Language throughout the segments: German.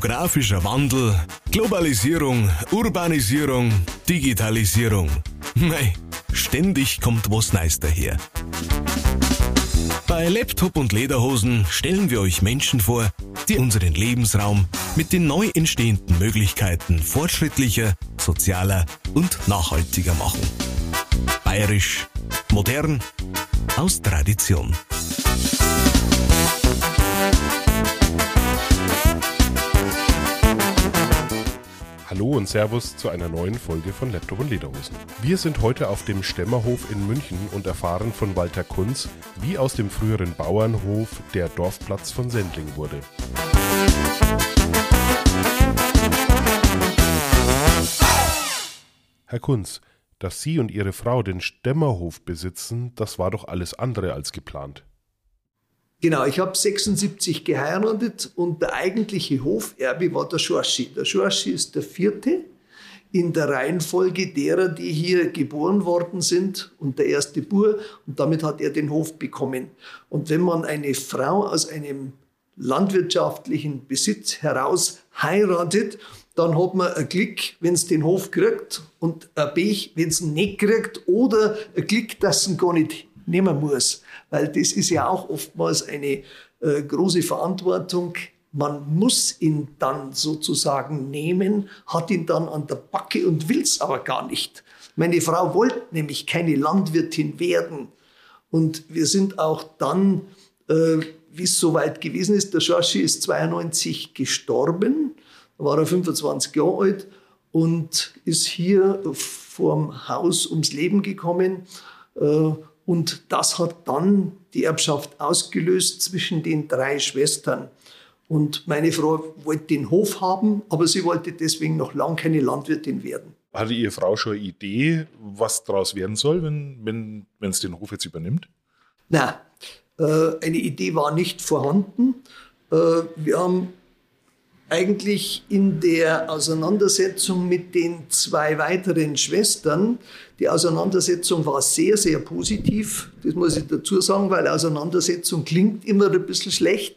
Demografischer Wandel, Globalisierung, Urbanisierung, Digitalisierung. Mei, ständig kommt was Neues daher. Bei Laptop und Lederhosen stellen wir euch Menschen vor, die unseren Lebensraum mit den neu entstehenden Möglichkeiten fortschrittlicher, sozialer und nachhaltiger machen. Bayerisch, modern, aus Tradition. Hallo und Servus zu einer neuen Folge von Laptop und Lederhosen. Wir sind heute auf dem Stemmerhof in München und erfahren von Walter Kunz, wie aus dem früheren Bauernhof der Dorfplatz von Sendling wurde. Herr Kunz, dass Sie und Ihre Frau den Stemmerhof besitzen, das war doch alles andere als geplant. Genau, ich habe 76 geheiratet und der eigentliche Hoferbe war der Schorschi. Der Schorschi ist der vierte in der Reihenfolge derer, die hier geboren worden sind und der erste Bur und damit hat er den Hof bekommen. Und wenn man eine Frau aus einem landwirtschaftlichen Besitz heraus heiratet, dann hat man ein Glück, wenn es den Hof kriegt und ein Pech, wenn es ihn nicht kriegt oder ein Glück, dass es ihn gar nicht nehmen muss weil das ist ja auch oftmals eine äh, große Verantwortung. Man muss ihn dann sozusagen nehmen, hat ihn dann an der Backe und will es aber gar nicht. Meine Frau wollte nämlich keine Landwirtin werden. Und wir sind auch dann, äh, wie es soweit gewesen ist, der Schorschi ist 92 gestorben, da war er 25 Jahre alt und ist hier vorm Haus ums Leben gekommen. Äh, und das hat dann die Erbschaft ausgelöst zwischen den drei Schwestern. Und meine Frau wollte den Hof haben, aber sie wollte deswegen noch lange keine Landwirtin werden. Hatte Ihre Frau schon eine Idee, was daraus werden soll, wenn, wenn, wenn es den Hof jetzt übernimmt? Nein, äh, eine Idee war nicht vorhanden. Äh, wir haben eigentlich in der Auseinandersetzung mit den zwei weiteren Schwestern, die Auseinandersetzung war sehr, sehr positiv. Das muss ich dazu sagen, weil Auseinandersetzung klingt immer ein bisschen schlecht.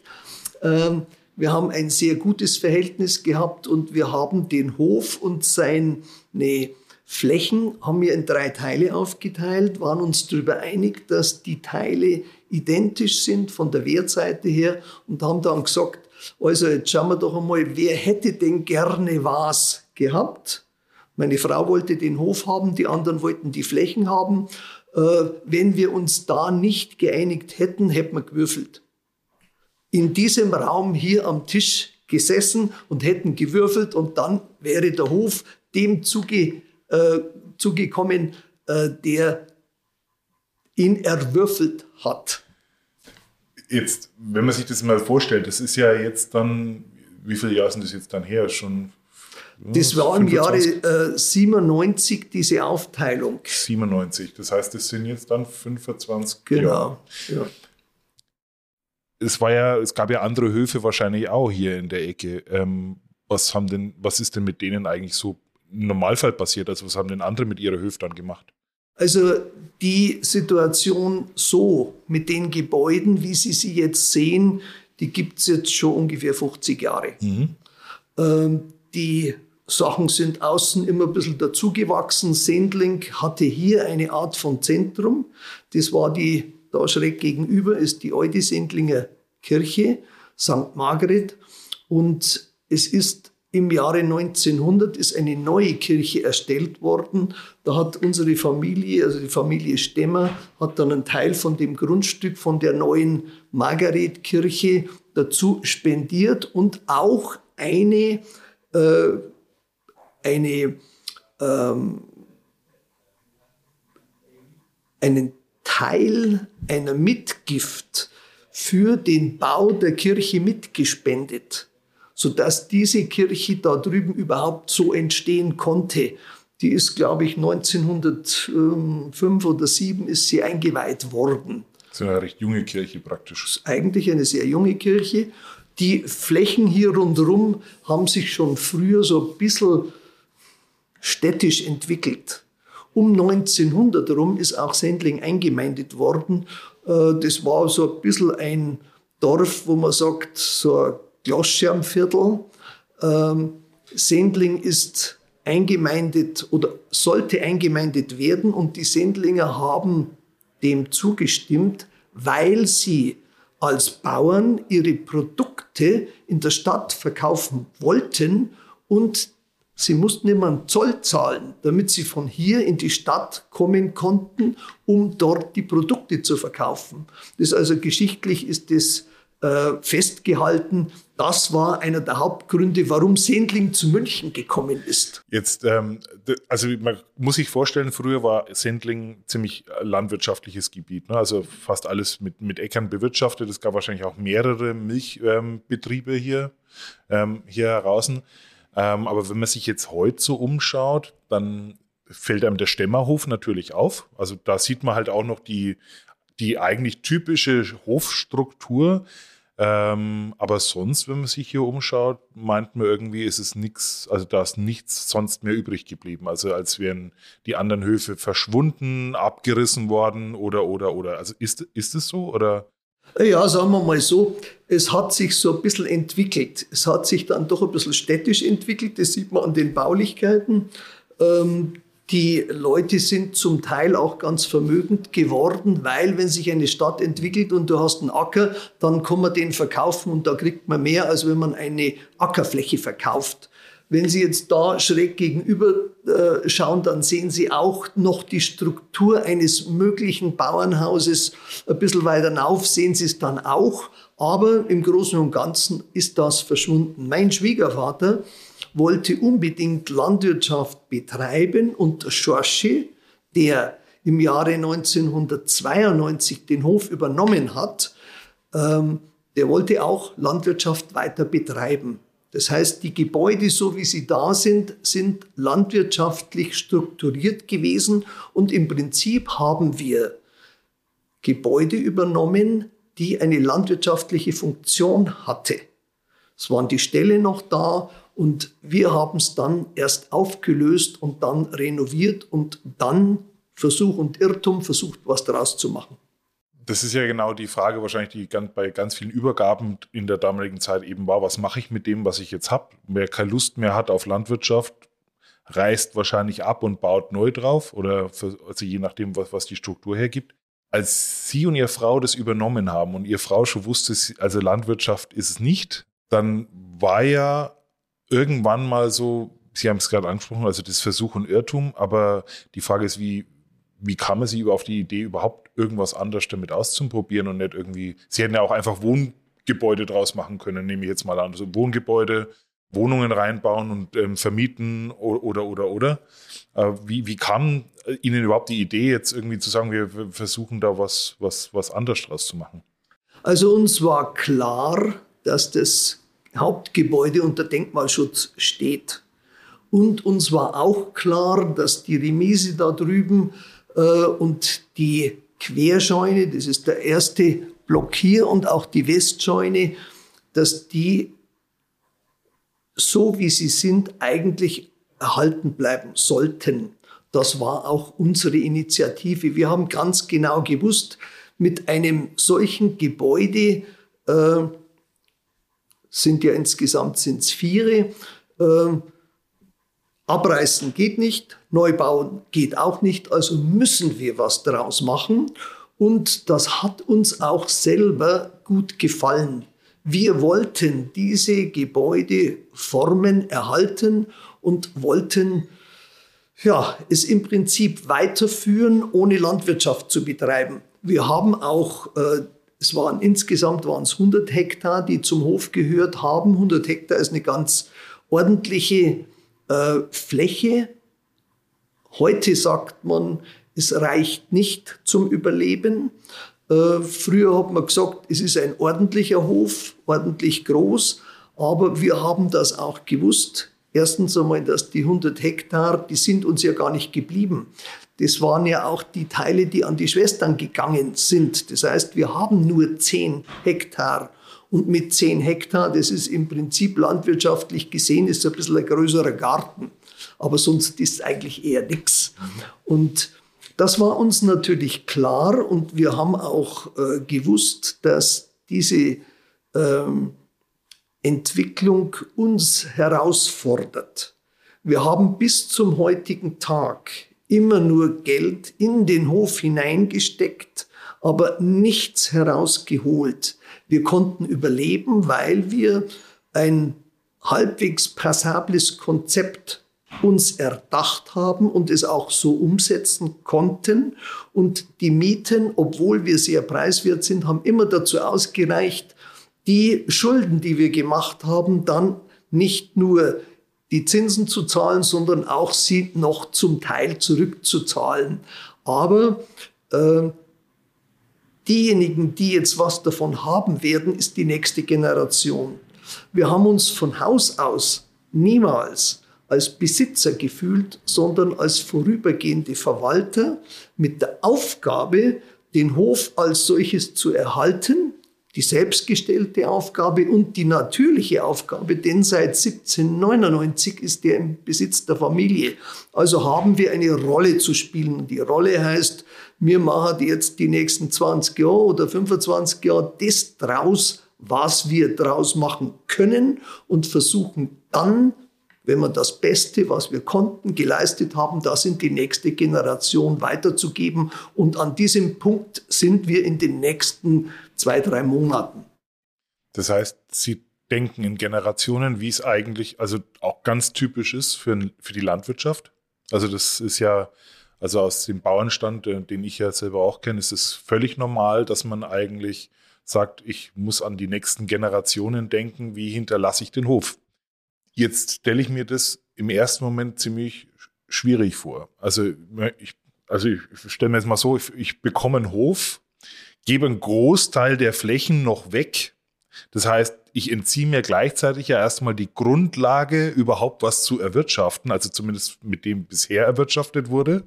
Ähm, wir haben ein sehr gutes Verhältnis gehabt und wir haben den Hof und seine Flächen haben wir in drei Teile aufgeteilt, waren uns darüber einig, dass die Teile identisch sind von der Wertseite her und haben dann gesagt, also jetzt schauen wir doch einmal, wer hätte denn gerne was gehabt? Meine Frau wollte den Hof haben, die anderen wollten die Flächen haben. Äh, wenn wir uns da nicht geeinigt hätten, hätten wir gewürfelt. In diesem Raum hier am Tisch gesessen und hätten gewürfelt und dann wäre der Hof dem zuge, äh, zugekommen, äh, der ihn erwürfelt hat jetzt, wenn man sich das mal vorstellt, das ist ja jetzt dann, wie viele Jahre sind das jetzt dann her? Schon. Das war im Jahre äh, 97 diese Aufteilung. 97, das heißt, das sind jetzt dann 25 genau, Jahre. Genau. Ja. Es war ja, es gab ja andere Höfe wahrscheinlich auch hier in der Ecke. Ähm, was haben denn, was ist denn mit denen eigentlich so im Normalfall passiert? Also was haben denn andere mit ihrer Höfe dann gemacht? Also die Situation so mit den Gebäuden, wie Sie sie jetzt sehen, die gibt es jetzt schon ungefähr 50 Jahre. Mhm. Ähm, die Sachen sind außen immer ein bisschen dazugewachsen. Sendling hatte hier eine Art von Zentrum. Das war die, da schräg gegenüber ist die alte Sendlinger Kirche, St. Margret. Und es ist im Jahre 1900 ist eine neue Kirche erstellt worden. Da hat unsere Familie, also die Familie Stemmer, hat dann einen Teil von dem Grundstück von der neuen Margaretkirche dazu spendiert und auch eine, äh, eine, ähm, einen Teil einer Mitgift für den Bau der Kirche mitgespendet sodass diese Kirche da drüben überhaupt so entstehen konnte. Die ist, glaube ich, 1905 oder 7 ist sie eingeweiht worden. Das ist eine recht junge Kirche praktisch. Das ist eigentlich eine sehr junge Kirche. Die Flächen hier rundherum haben sich schon früher so ein bisschen städtisch entwickelt. Um 1900 herum ist auch Sendling eingemeindet worden. Äh, das war so ein bisschen ein Dorf, wo man sagt, so ein Glasschermviertel. Ähm, Sendling ist eingemeindet oder sollte eingemeindet werden und die Sendlinger haben dem zugestimmt, weil sie als Bauern ihre Produkte in der Stadt verkaufen wollten und sie mussten immer einen Zoll zahlen, damit sie von hier in die Stadt kommen konnten, um dort die Produkte zu verkaufen. Das also geschichtlich ist das äh, festgehalten, das war einer der Hauptgründe, warum Sendling zu München gekommen ist. Jetzt, ähm, also man muss sich vorstellen, früher war Sendling ziemlich landwirtschaftliches Gebiet, ne? also fast alles mit, mit Äckern bewirtschaftet. Es gab wahrscheinlich auch mehrere Milchbetriebe ähm, hier, ähm, hier heraus. Ähm, aber wenn man sich jetzt heute so umschaut, dann fällt einem der Stämmerhof natürlich auf. Also da sieht man halt auch noch die, die eigentlich typische Hofstruktur. Ähm, aber sonst, wenn man sich hier umschaut, meint man irgendwie, ist es nichts, also da ist nichts sonst mehr übrig geblieben. Also als wären die anderen Höfe verschwunden, abgerissen worden oder, oder, oder. Also ist, ist es so oder? Ja, sagen wir mal so, es hat sich so ein bisschen entwickelt. Es hat sich dann doch ein bisschen städtisch entwickelt, das sieht man an den Baulichkeiten. Ähm, die Leute sind zum Teil auch ganz vermögend geworden, weil wenn sich eine Stadt entwickelt und du hast einen Acker, dann kann man den verkaufen und da kriegt man mehr, als wenn man eine Ackerfläche verkauft. Wenn Sie jetzt da schräg gegenüber äh, schauen, dann sehen Sie auch noch die Struktur eines möglichen Bauernhauses. Ein bisschen weiter rauf sehen Sie es dann auch. Aber im Großen und Ganzen ist das verschwunden. Mein Schwiegervater wollte unbedingt Landwirtschaft betreiben und der Schorsche, der im Jahre 1992 den Hof übernommen hat, ähm, der wollte auch Landwirtschaft weiter betreiben. Das heißt, die Gebäude, so wie sie da sind, sind landwirtschaftlich strukturiert gewesen und im Prinzip haben wir Gebäude übernommen, die eine landwirtschaftliche Funktion hatte. Es waren die Ställe noch da und wir haben es dann erst aufgelöst und dann renoviert und dann Versuch und Irrtum versucht, was daraus zu machen. Das ist ja genau die Frage wahrscheinlich, die bei ganz vielen Übergaben in der damaligen Zeit eben war, was mache ich mit dem, was ich jetzt habe? Wer keine Lust mehr hat auf Landwirtschaft, reißt wahrscheinlich ab und baut neu drauf oder für, also je nachdem, was, was die Struktur hergibt. Als Sie und Ihre Frau das übernommen haben und Ihre Frau schon wusste, also Landwirtschaft ist es nicht, dann war ja irgendwann mal so, Sie haben es gerade angesprochen, also das Versuch und Irrtum, aber die Frage ist, wie, wie kam man sich auf die Idee, überhaupt irgendwas anderes damit auszuprobieren und nicht irgendwie, Sie hätten ja auch einfach Wohngebäude draus machen können, nehme ich jetzt mal an, also Wohngebäude, Wohnungen reinbauen und ähm, vermieten oder, oder, oder. Äh, wie, wie kam Ihnen überhaupt die Idee, jetzt irgendwie zu sagen, wir, wir versuchen da was, was, was anderes draus zu machen? Also uns war klar, dass das Hauptgebäude unter Denkmalschutz steht. Und uns war auch klar, dass die Remise da drüben äh, und die Querscheune, das ist der erste Block hier und auch die Westscheune, dass die so wie sie sind eigentlich erhalten bleiben sollten. Das war auch unsere Initiative. Wir haben ganz genau gewusst, mit einem solchen Gebäude äh, sind ja insgesamt sind's vier. Äh, abreißen geht nicht, neu bauen geht auch nicht, also müssen wir was daraus machen. Und das hat uns auch selber gut gefallen. Wir wollten diese Gebäudeformen erhalten und wollten ja, es im Prinzip weiterführen, ohne Landwirtschaft zu betreiben. Wir haben auch äh, es waren insgesamt waren es 100 Hektar, die zum Hof gehört haben. 100 Hektar ist eine ganz ordentliche äh, Fläche. Heute sagt man, es reicht nicht zum Überleben. Äh, früher hat man gesagt, es ist ein ordentlicher Hof, ordentlich groß, aber wir haben das auch gewusst. Erstens einmal, dass die 100 Hektar, die sind uns ja gar nicht geblieben. Das waren ja auch die Teile, die an die Schwestern gegangen sind. Das heißt, wir haben nur 10 Hektar. Und mit 10 Hektar, das ist im Prinzip landwirtschaftlich gesehen, ist ein bisschen ein größerer Garten. Aber sonst ist es eigentlich eher nichts. Und das war uns natürlich klar und wir haben auch äh, gewusst, dass diese ähm, Entwicklung uns herausfordert. Wir haben bis zum heutigen Tag immer nur Geld in den Hof hineingesteckt, aber nichts herausgeholt. Wir konnten überleben, weil wir ein halbwegs passables Konzept uns erdacht haben und es auch so umsetzen konnten. Und die Mieten, obwohl wir sehr preiswert sind, haben immer dazu ausgereicht, die Schulden, die wir gemacht haben, dann nicht nur die Zinsen zu zahlen, sondern auch sie noch zum Teil zurückzuzahlen. Aber äh, diejenigen, die jetzt was davon haben werden, ist die nächste Generation. Wir haben uns von Haus aus niemals als Besitzer gefühlt, sondern als vorübergehende Verwalter mit der Aufgabe, den Hof als solches zu erhalten, die selbstgestellte Aufgabe und die natürliche Aufgabe, denn seit 1799 ist er im Besitz der Familie. Also haben wir eine Rolle zu spielen. Die Rolle heißt, wir machen jetzt die nächsten 20 Jahre oder 25 Jahre das draus, was wir draus machen können und versuchen dann, wenn wir das Beste, was wir konnten, geleistet haben, das in die nächste Generation weiterzugeben. Und an diesem Punkt sind wir in den nächsten zwei, drei Monaten. Das heißt, Sie denken in Generationen, wie es eigentlich, also auch ganz typisch ist für, für die Landwirtschaft. Also das ist ja, also aus dem Bauernstand, äh, den ich ja selber auch kenne, ist es völlig normal, dass man eigentlich sagt, ich muss an die nächsten Generationen denken, wie hinterlasse ich den Hof. Jetzt stelle ich mir das im ersten Moment ziemlich schwierig vor. Also ich, also ich stelle mir jetzt mal so, ich, ich bekomme einen Hof, gebe einen Großteil der Flächen noch weg. Das heißt, ich entziehe mir gleichzeitig ja erstmal die Grundlage, überhaupt was zu erwirtschaften, also zumindest mit dem bisher erwirtschaftet wurde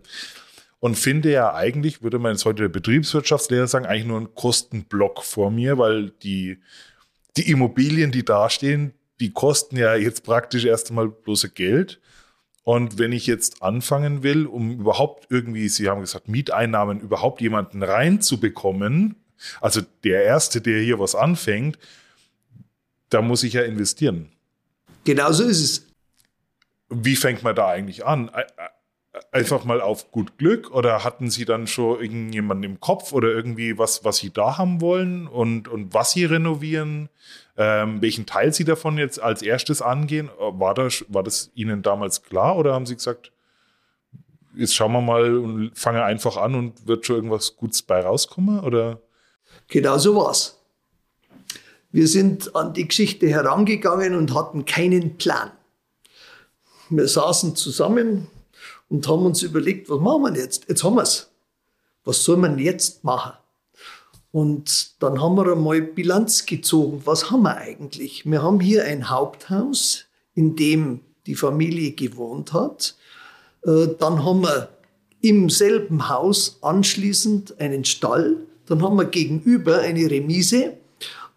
und finde ja eigentlich, würde man jetzt heute der Betriebswirtschaftslehrer sagen, eigentlich nur einen Kostenblock vor mir, weil die, die Immobilien, die dastehen, die kosten ja jetzt praktisch erst einmal bloße Geld. Und wenn ich jetzt anfangen will, um überhaupt irgendwie, Sie haben gesagt, Mieteinnahmen, überhaupt jemanden reinzubekommen, also der Erste, der hier was anfängt, da muss ich ja investieren. Genau so ist es. Wie fängt man da eigentlich an? Einfach mal auf gut Glück oder hatten Sie dann schon irgendjemanden im Kopf oder irgendwie was, was Sie da haben wollen und, und was Sie renovieren? Ähm, welchen Teil Sie davon jetzt als erstes angehen? War das, war das Ihnen damals klar oder haben Sie gesagt, jetzt schauen wir mal und fange einfach an und wird schon irgendwas Gutes bei rauskommen? Oder? Genau so war's. Wir sind an die Geschichte herangegangen und hatten keinen Plan. Wir saßen zusammen, und haben uns überlegt, was machen wir jetzt? Jetzt haben wir es. Was soll man jetzt machen? Und dann haben wir einmal Bilanz gezogen. Was haben wir eigentlich? Wir haben hier ein Haupthaus, in dem die Familie gewohnt hat. Äh, dann haben wir im selben Haus anschließend einen Stall. Dann haben wir gegenüber eine Remise.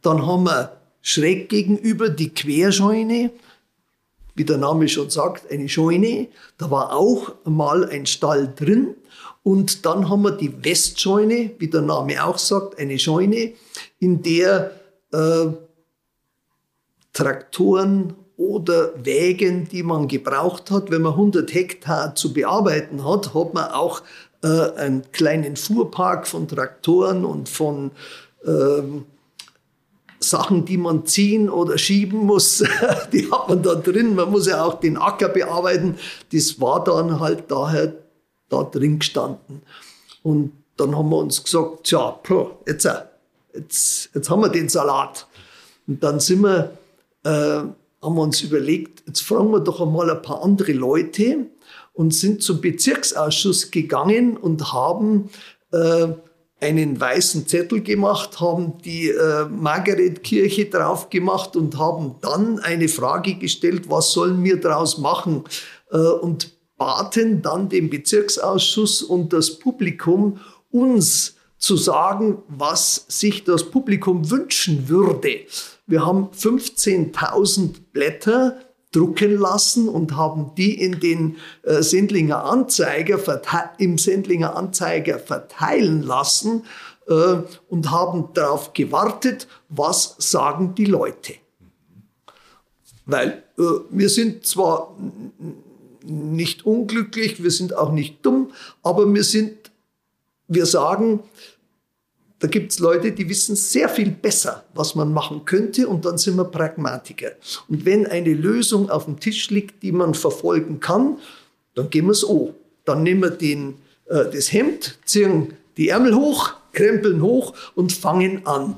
Dann haben wir schräg gegenüber die Querscheune wie der Name schon sagt, eine Scheune. Da war auch mal ein Stall drin. Und dann haben wir die Westscheune, wie der Name auch sagt, eine Scheune, in der äh, Traktoren oder Wägen, die man gebraucht hat, wenn man 100 Hektar zu bearbeiten hat, hat man auch äh, einen kleinen Fuhrpark von Traktoren und von ähm, Sachen, die man ziehen oder schieben muss, die hat man da drin. Man muss ja auch den Acker bearbeiten. Das war dann halt daher da drin gestanden. Und dann haben wir uns gesagt, tja, jetzt, äh, jetzt, jetzt haben wir den Salat. Und dann sind wir, äh, haben wir uns überlegt, jetzt fragen wir doch einmal ein paar andere Leute und sind zum Bezirksausschuss gegangen und haben äh, einen weißen Zettel gemacht, haben die äh, Margaretkirche drauf gemacht und haben dann eine Frage gestellt, was sollen wir daraus machen? Äh, und baten dann den Bezirksausschuss und das Publikum, uns zu sagen, was sich das Publikum wünschen würde. Wir haben 15.000 Blätter drucken lassen und haben die in den äh, Sendlinger Anzeiger im Sendlinger Anzeiger verteilen lassen äh, und haben darauf gewartet, was sagen die Leute. Weil äh, wir sind zwar nicht unglücklich, wir sind auch nicht dumm, aber wir sind, wir sagen, da gibt es Leute, die wissen sehr viel besser, was man machen könnte und dann sind wir Pragmatiker. Und wenn eine Lösung auf dem Tisch liegt, die man verfolgen kann, dann gehen wir es an. Dann nehmen wir den, äh, das Hemd, ziehen die Ärmel hoch, krempeln hoch und fangen an.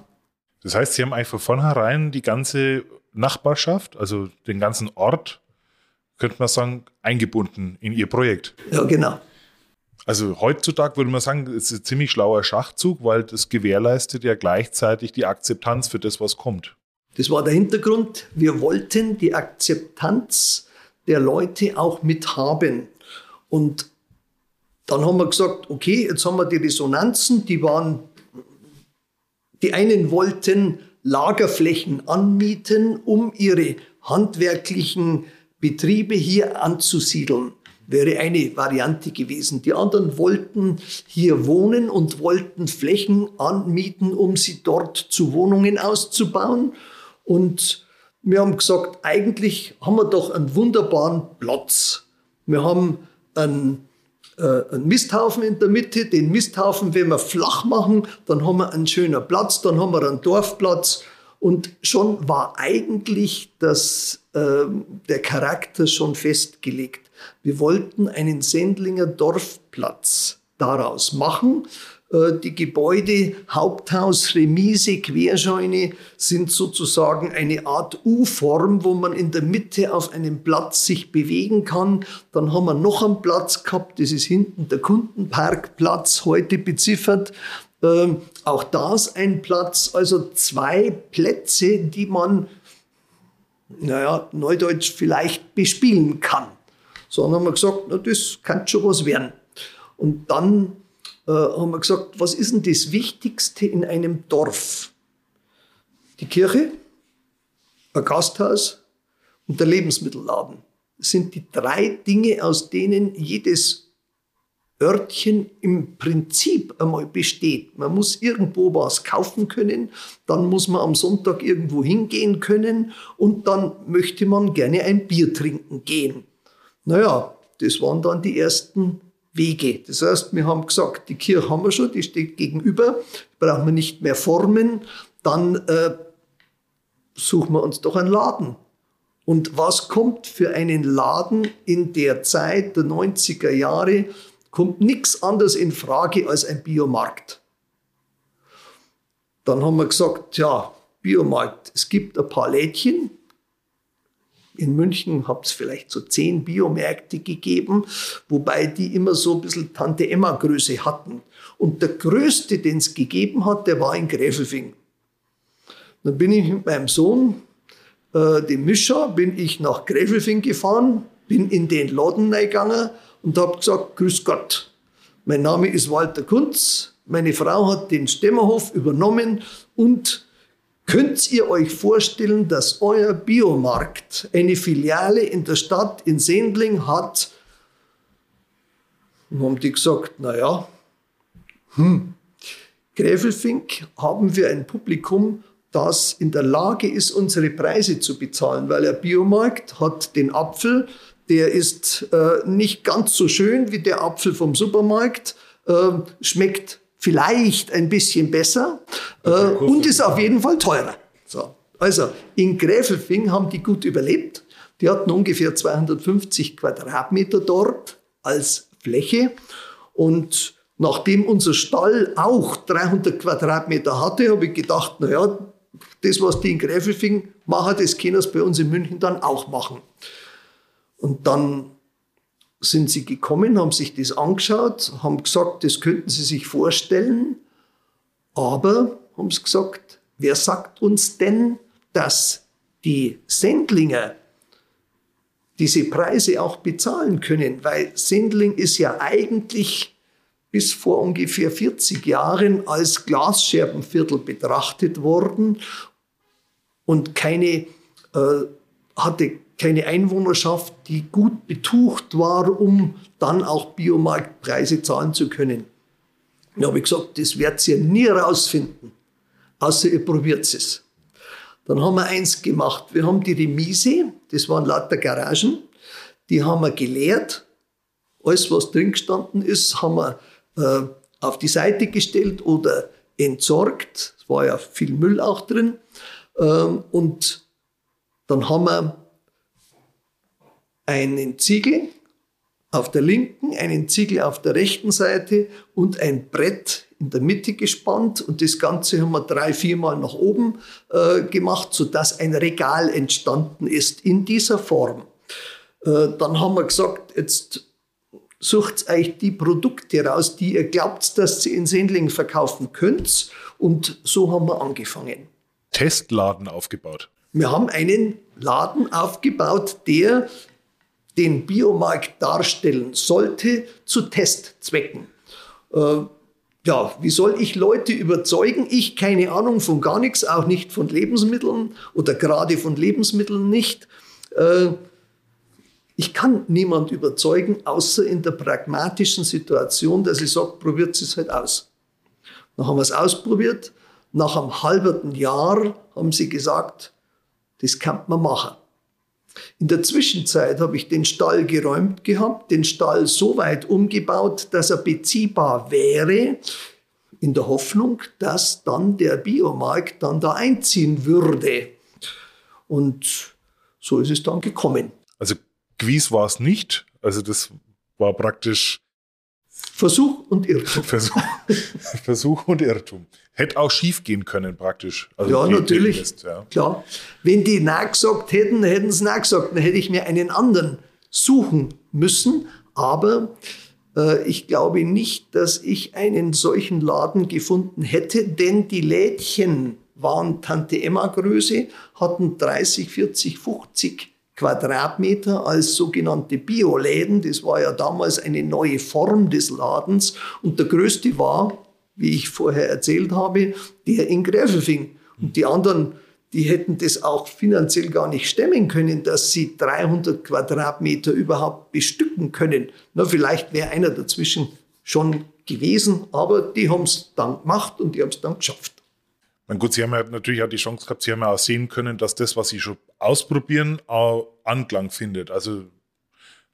Das heißt, Sie haben eigentlich von vornherein die ganze Nachbarschaft, also den ganzen Ort, könnte man sagen, eingebunden in Ihr Projekt. Ja, genau. Also heutzutage würde man sagen, es ist ein ziemlich schlauer Schachzug, weil das gewährleistet ja gleichzeitig die Akzeptanz für das, was kommt. Das war der Hintergrund. Wir wollten die Akzeptanz der Leute auch mithaben. Und dann haben wir gesagt, okay, jetzt haben wir die Resonanzen, die waren, die einen wollten Lagerflächen anmieten, um ihre handwerklichen Betriebe hier anzusiedeln wäre eine Variante gewesen. Die anderen wollten hier wohnen und wollten Flächen anmieten, um sie dort zu Wohnungen auszubauen. Und wir haben gesagt, eigentlich haben wir doch einen wunderbaren Platz. Wir haben einen, äh, einen Misthaufen in der Mitte. Den Misthaufen, wenn wir flach machen, dann haben wir einen schönen Platz, dann haben wir einen Dorfplatz. Und schon war eigentlich das, äh, der Charakter schon festgelegt. Wir wollten einen Sendlinger Dorfplatz daraus machen. Äh, die Gebäude, Haupthaus, Remise, Querscheune sind sozusagen eine Art U-Form, wo man in der Mitte auf einem Platz sich bewegen kann. Dann haben wir noch einen Platz gehabt, das ist hinten der Kundenparkplatz, heute beziffert. Ähm, auch das ein Platz, also zwei Plätze, die man, naja, neudeutsch vielleicht bespielen kann. So, dann haben wir gesagt, na, das kann schon was werden. Und dann äh, haben wir gesagt, was ist denn das Wichtigste in einem Dorf? Die Kirche, ein Gasthaus und der Lebensmittelladen. Das sind die drei Dinge, aus denen jedes Örtchen im Prinzip einmal besteht. Man muss irgendwo was kaufen können, dann muss man am Sonntag irgendwo hingehen können und dann möchte man gerne ein Bier trinken gehen. Naja, das waren dann die ersten Wege. Das heißt, wir haben gesagt, die Kirche haben wir schon, die steht gegenüber, brauchen wir nicht mehr formen, dann äh, suchen wir uns doch einen Laden. Und was kommt für einen Laden in der Zeit der 90er Jahre? Kommt nichts anderes in Frage als ein Biomarkt. Dann haben wir gesagt, ja, Biomarkt, es gibt ein paar Lädchen, in München hat es vielleicht so zehn Biomärkte gegeben, wobei die immer so ein bisschen Tante Emma Größe hatten. Und der größte, den es gegeben hat, der war in Gräfelfing. Dann bin ich mit meinem Sohn, äh, dem Mischer, bin ich nach Gräfelfing gefahren, bin in den Laden reingegangen und habe gesagt, Grüß Gott, mein Name ist Walter Kunz, meine Frau hat den Stemmerhof übernommen und Könnt ihr euch vorstellen, dass euer Biomarkt eine Filiale in der Stadt in Sendling hat? Und haben die gesagt, naja, hm, Gräfelfink haben wir ein Publikum, das in der Lage ist, unsere Preise zu bezahlen, weil der Biomarkt hat den Apfel, der ist äh, nicht ganz so schön wie der Apfel vom Supermarkt, äh, schmeckt vielleicht ein bisschen besser äh, und ist auf jeden Fall teurer. So. Also in Gräfelfing haben die gut überlebt. Die hatten ungefähr 250 Quadratmeter dort als Fläche. Und nachdem unser Stall auch 300 Quadratmeter hatte, habe ich gedacht, naja, das, was die in Gräfelfing machen, das können sie bei uns in München dann auch machen. Und dann sind sie gekommen, haben sich das angeschaut, haben gesagt, das könnten sie sich vorstellen, aber haben sie gesagt, wer sagt uns denn, dass die Sendlinger diese Preise auch bezahlen können, weil Sendling ist ja eigentlich bis vor ungefähr 40 Jahren als Glasscherbenviertel betrachtet worden und keine, äh, hatte keine Einwohnerschaft, die gut betucht war, um dann auch Biomarktpreise zahlen zu können. Da habe ich gesagt, das werdet ihr nie herausfinden, außer ihr probiert es. Dann haben wir eins gemacht. Wir haben die Remise, das waren lauter Garagen, die haben wir geleert. Alles, was drin gestanden ist, haben wir äh, auf die Seite gestellt oder entsorgt. Es war ja viel Müll auch drin. Ähm, und dann haben wir einen Ziegel auf der linken, einen Ziegel auf der rechten Seite und ein Brett in der Mitte gespannt. Und das Ganze haben wir drei, viermal nach oben äh, gemacht, sodass ein Regal entstanden ist in dieser Form. Äh, dann haben wir gesagt, jetzt sucht euch die Produkte raus, die ihr glaubt, dass ihr in Sendling verkaufen könnt. Und so haben wir angefangen. Testladen aufgebaut. Wir haben einen Laden aufgebaut, der den Biomarkt darstellen sollte zu Testzwecken. Äh, ja, wie soll ich Leute überzeugen? Ich keine Ahnung von gar nichts, auch nicht von Lebensmitteln oder gerade von Lebensmitteln nicht. Äh, ich kann niemand überzeugen, außer in der pragmatischen Situation, dass ich sage, probiert es halt aus. Dann haben wir es ausprobiert. Nach einem halben Jahr haben sie gesagt, das kann man machen. In der Zwischenzeit habe ich den Stall geräumt gehabt, den Stall so weit umgebaut, dass er beziehbar wäre, in der Hoffnung, dass dann der Biomarkt dann da einziehen würde. Und so ist es dann gekommen. Also gewiss war es nicht. Also das war praktisch Versuch und Irrtum. Versuch, Versuch und Irrtum. Hätte auch schief gehen können, praktisch. Also ja, natürlich. Ist, ja. Klar. Wenn die nachgesagt hätten, hätten sie nachgesagt. Dann hätte ich mir einen anderen suchen müssen. Aber äh, ich glaube nicht, dass ich einen solchen Laden gefunden hätte, denn die Lädchen waren Tante Emma Größe, hatten 30, 40, 50 Quadratmeter als sogenannte Bioläden. Das war ja damals eine neue Form des Ladens. Und der größte war, wie ich vorher erzählt habe, der in Gräfelfing. Und die anderen, die hätten das auch finanziell gar nicht stemmen können, dass sie 300 Quadratmeter überhaupt bestücken können. Na, vielleicht wäre einer dazwischen schon gewesen, aber die haben es dann gemacht und die haben es dann geschafft. Mein gut, Sie haben ja natürlich auch die Chance gehabt, Sie haben ja auch sehen können, dass das, was Sie schon ausprobieren, auch Anklang findet. Also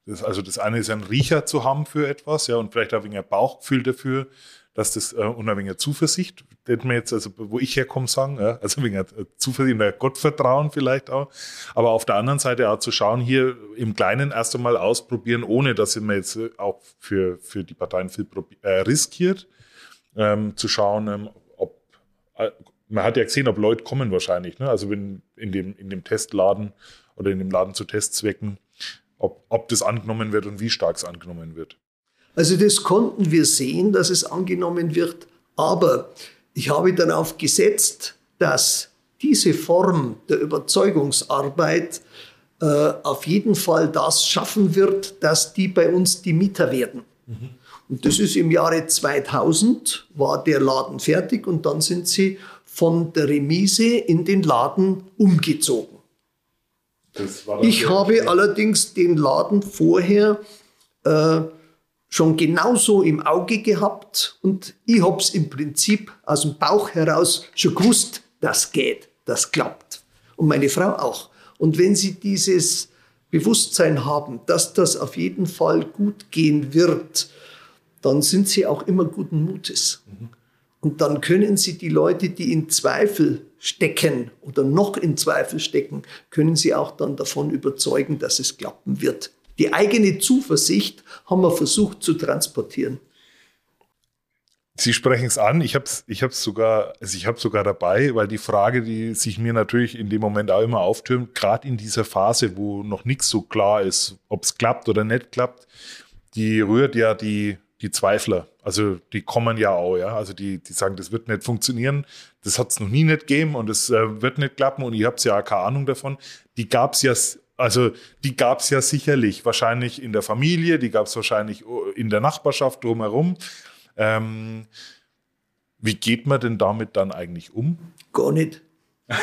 das, also das eine ist ein Riecher zu haben für etwas, ja, und vielleicht auch ein Bauchgefühl dafür, dass das äh, und ein wenig Zuversicht, hätten wir jetzt, also wo ich herkomme, sagen, ja, also ein wenig Zuversicht, ein Gottvertrauen vielleicht auch. Aber auf der anderen Seite auch zu schauen, hier im Kleinen erst einmal ausprobieren, ohne dass man jetzt auch für, für die Parteien viel äh, riskiert, ähm, zu schauen, ähm, ob äh, man hat ja gesehen, ob Leute kommen wahrscheinlich. Ne? Also wenn in dem, in dem Testladen oder in dem Laden zu Testzwecken, ob, ob das angenommen wird und wie stark es angenommen wird. Also das konnten wir sehen, dass es angenommen wird. Aber ich habe darauf gesetzt, dass diese Form der Überzeugungsarbeit äh, auf jeden Fall das schaffen wird, dass die bei uns die Mieter werden. Mhm. Und das ist im Jahre 2000, war der Laden fertig und dann sind sie von der Remise in den Laden umgezogen. Ich habe allerdings den Laden vorher äh, schon genauso im Auge gehabt und ich habe es im Prinzip aus dem Bauch heraus schon gewusst, das geht, das klappt. Und meine Frau auch. Und wenn sie dieses Bewusstsein haben, dass das auf jeden Fall gut gehen wird, dann sind sie auch immer guten Mutes. Mhm. Und dann können Sie die Leute, die in Zweifel stecken oder noch in Zweifel stecken, können Sie auch dann davon überzeugen, dass es klappen wird. Die eigene Zuversicht haben wir versucht zu transportieren. Sie sprechen es an. Ich habe es ich sogar, also ich sogar dabei, weil die Frage, die sich mir natürlich in dem Moment auch immer auftürmt, gerade in dieser Phase, wo noch nichts so klar ist, ob es klappt oder nicht klappt, die rührt ja die die Zweifler. Also die kommen ja auch, ja. Also die, die sagen, das wird nicht funktionieren, das hat es noch nie nicht gegeben und es äh, wird nicht klappen und ich habe ja auch keine Ahnung davon. Die gab es ja, also die gab es ja sicherlich, wahrscheinlich in der Familie, die gab es wahrscheinlich oh, in der Nachbarschaft drumherum. Ähm, wie geht man denn damit dann eigentlich um? Gar nicht.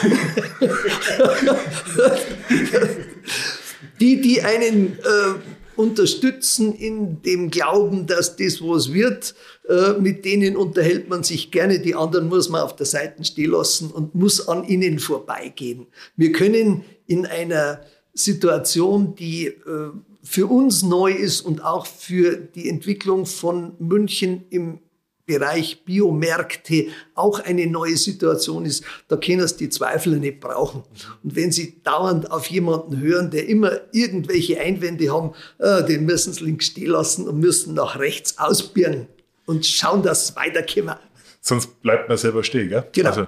die, die einen äh, unterstützen in dem Glauben, dass das was wird. Äh, mit denen unterhält man sich gerne, die anderen muss man auf der Seite stehen lassen und muss an ihnen vorbeigehen. Wir können in einer Situation, die äh, für uns neu ist und auch für die Entwicklung von München im Bereich Biomärkte auch eine neue Situation ist, da können Sie die Zweifler nicht brauchen. Und wenn Sie dauernd auf jemanden hören, der immer irgendwelche Einwände haben, äh, den müssen Sie links stehen lassen und müssen nach rechts ausbieren und schauen, dass es weiterkommen. Sonst bleibt man selber stehen, gell? Genau. Also,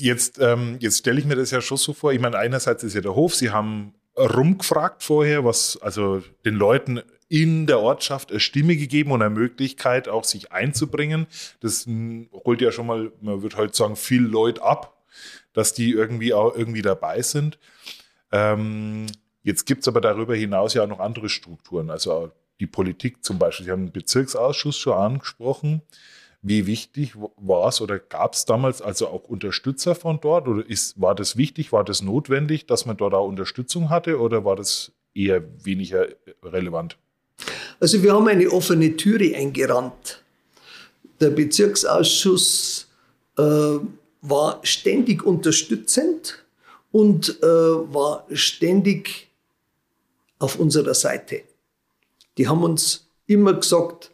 jetzt, ähm, jetzt stelle ich mir das ja schon so vor. Ich meine, einerseits ist ja der Hof, Sie haben rumgefragt vorher, was also den Leuten in der Ortschaft eine Stimme gegeben und eine Möglichkeit, auch sich einzubringen. Das holt ja schon mal, man würde heute sagen, viel Leute ab, dass die irgendwie auch irgendwie dabei sind. Ähm, jetzt gibt es aber darüber hinaus ja auch noch andere Strukturen, also die Politik zum Beispiel. Sie haben den Bezirksausschuss schon angesprochen. Wie wichtig war es oder gab es damals also auch Unterstützer von dort? Oder ist, war das wichtig, war das notwendig, dass man dort auch Unterstützung hatte oder war das eher weniger relevant? Also wir haben eine offene Türe eingerannt. Der Bezirksausschuss äh, war ständig unterstützend und äh, war ständig auf unserer Seite. Die haben uns immer gesagt,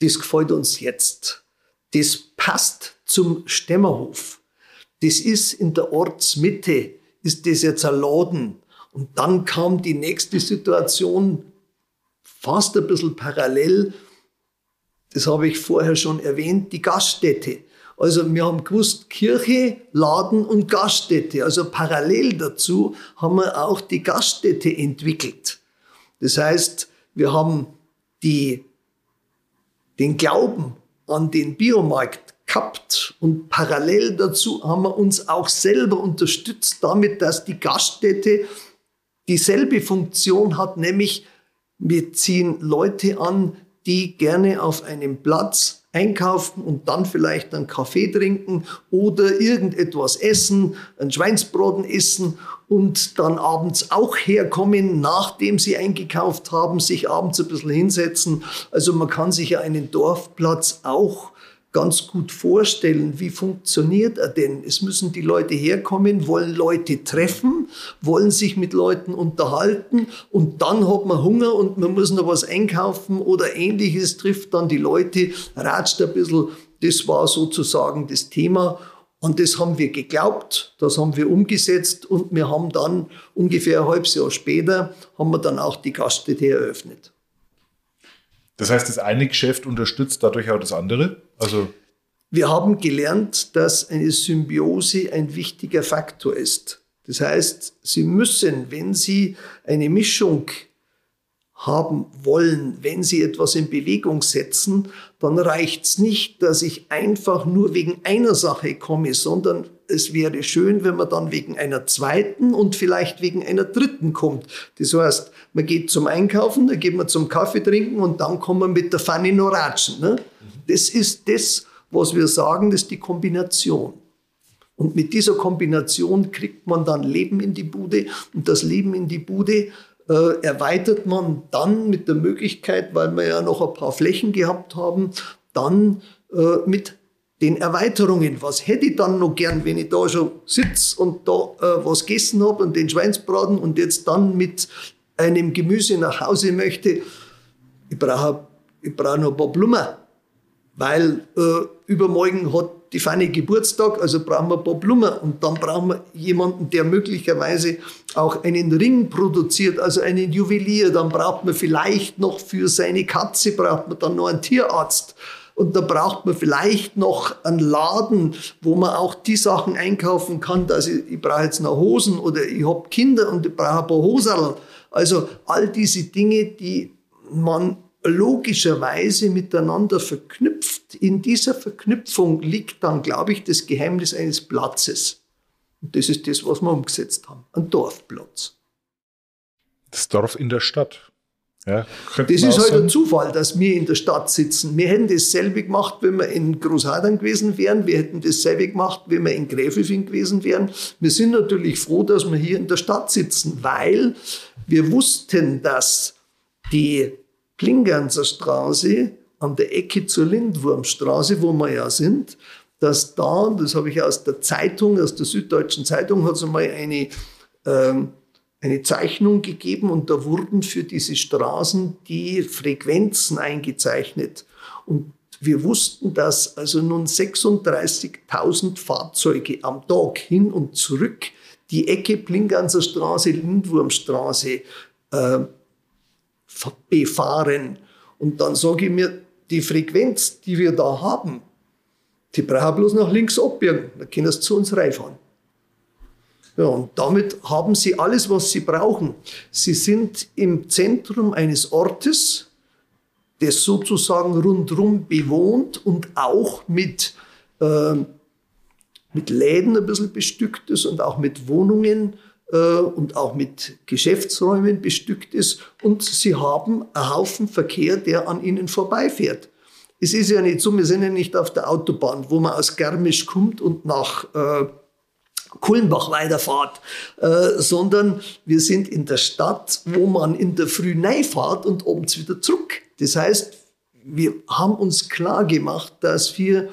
das gefällt uns jetzt. Das passt zum Stämmerhof. Das ist in der Ortsmitte, ist das jetzt ein Laden. Und dann kam die nächste Situation, fast ein bisschen parallel, das habe ich vorher schon erwähnt, die Gaststätte. Also wir haben gewusst, Kirche, Laden und Gaststätte. Also parallel dazu haben wir auch die Gaststätte entwickelt. Das heißt, wir haben die, den Glauben an den Biomarkt gehabt und parallel dazu haben wir uns auch selber unterstützt damit, dass die Gaststätte dieselbe Funktion hat, nämlich wir ziehen Leute an, die gerne auf einem Platz einkaufen und dann vielleicht einen Kaffee trinken oder irgendetwas essen, ein Schweinsbraten essen und dann abends auch herkommen, nachdem sie eingekauft haben, sich abends ein bisschen hinsetzen. Also man kann sich ja einen Dorfplatz auch ganz gut vorstellen, wie funktioniert er denn? Es müssen die Leute herkommen, wollen Leute treffen, wollen sich mit Leuten unterhalten und dann hat man Hunger und man muss noch was einkaufen oder ähnliches, trifft dann die Leute, ratscht ein bisschen. Das war sozusagen das Thema. Und das haben wir geglaubt, das haben wir umgesetzt und wir haben dann ungefähr ein halbes Jahr später, haben wir dann auch die Gaststätte eröffnet. Das heißt, das eine Geschäft unterstützt dadurch auch das andere? Also wir haben gelernt, dass eine Symbiose ein wichtiger Faktor ist. Das heißt, Sie müssen, wenn Sie eine Mischung haben wollen, wenn Sie etwas in Bewegung setzen, dann reicht es nicht, dass ich einfach nur wegen einer Sache komme, sondern es wäre schön, wenn man dann wegen einer zweiten und vielleicht wegen einer dritten kommt. Das heißt, man geht zum Einkaufen, dann geht man zum Kaffee trinken und dann kommt man mit der Fanny noch ratschen. Ne? Das ist das, was wir sagen, das ist die Kombination. Und mit dieser Kombination kriegt man dann Leben in die Bude und das Leben in die Bude äh, erweitert man dann mit der Möglichkeit, weil wir ja noch ein paar Flächen gehabt haben, dann äh, mit den Erweiterungen. Was hätte ich dann noch gern, wenn ich da schon sitze und da äh, was gegessen habe und den Schweinsbraten und jetzt dann mit einem Gemüse nach Hause möchte? Ich brauche ich brauch noch ein paar Blumen, weil äh, übermorgen hat die Fanny Geburtstag, also brauchen wir ein paar Blumen und dann brauchen wir jemanden, der möglicherweise auch einen Ring produziert, also einen Juwelier. Dann braucht man vielleicht noch für seine Katze, braucht man dann noch einen Tierarzt. Und da braucht man vielleicht noch einen Laden, wo man auch die Sachen einkaufen kann, dass ich, ich brauche jetzt noch Hosen oder ich habe Kinder und ich brauche ein paar Hoserl. Also all diese Dinge, die man logischerweise miteinander verknüpft. In dieser Verknüpfung liegt dann, glaube ich, das Geheimnis eines Platzes. Und das ist das, was wir umgesetzt haben. Ein Dorfplatz. Das Dorf in der Stadt. Ja, das ist halt ein Zufall, dass wir in der Stadt sitzen. Wir hätten dasselbe gemacht, wenn wir in Großhadern gewesen wären. Wir hätten dasselbe gemacht, wenn wir in Gräfelfing gewesen wären. Wir sind natürlich froh, dass wir hier in der Stadt sitzen, weil wir wussten, dass die Klingernser Straße an der Ecke zur Lindwurmstraße, wo wir ja sind, dass da, das habe ich aus der Zeitung, aus der Süddeutschen Zeitung, hat es einmal eine ähm, eine Zeichnung gegeben und da wurden für diese Straßen die Frequenzen eingezeichnet. Und wir wussten, dass also nun 36.000 Fahrzeuge am Tag hin und zurück die Ecke Plinganser Straße, Lindwurmstraße äh, befahren. Und dann sage ich mir, die Frequenz, die wir da haben, die brauchen bloß nach links abbiegen, dann können sie zu uns reinfahren. Ja, und damit haben sie alles, was sie brauchen. Sie sind im Zentrum eines Ortes, das sozusagen rundherum bewohnt und auch mit, äh, mit Läden ein bisschen bestückt ist und auch mit Wohnungen und auch mit Geschäftsräumen bestückt ist. Und sie haben einen Haufen Verkehr, der an ihnen vorbeifährt. Es ist ja nicht so, wir sind ja nicht auf der Autobahn, wo man aus Garmisch kommt und nach äh, Kulmbach weiterfahrt, äh, sondern wir sind in der Stadt, wo man in der Früh fährt und abends wieder zurück. Das heißt, wir haben uns klar gemacht, dass wir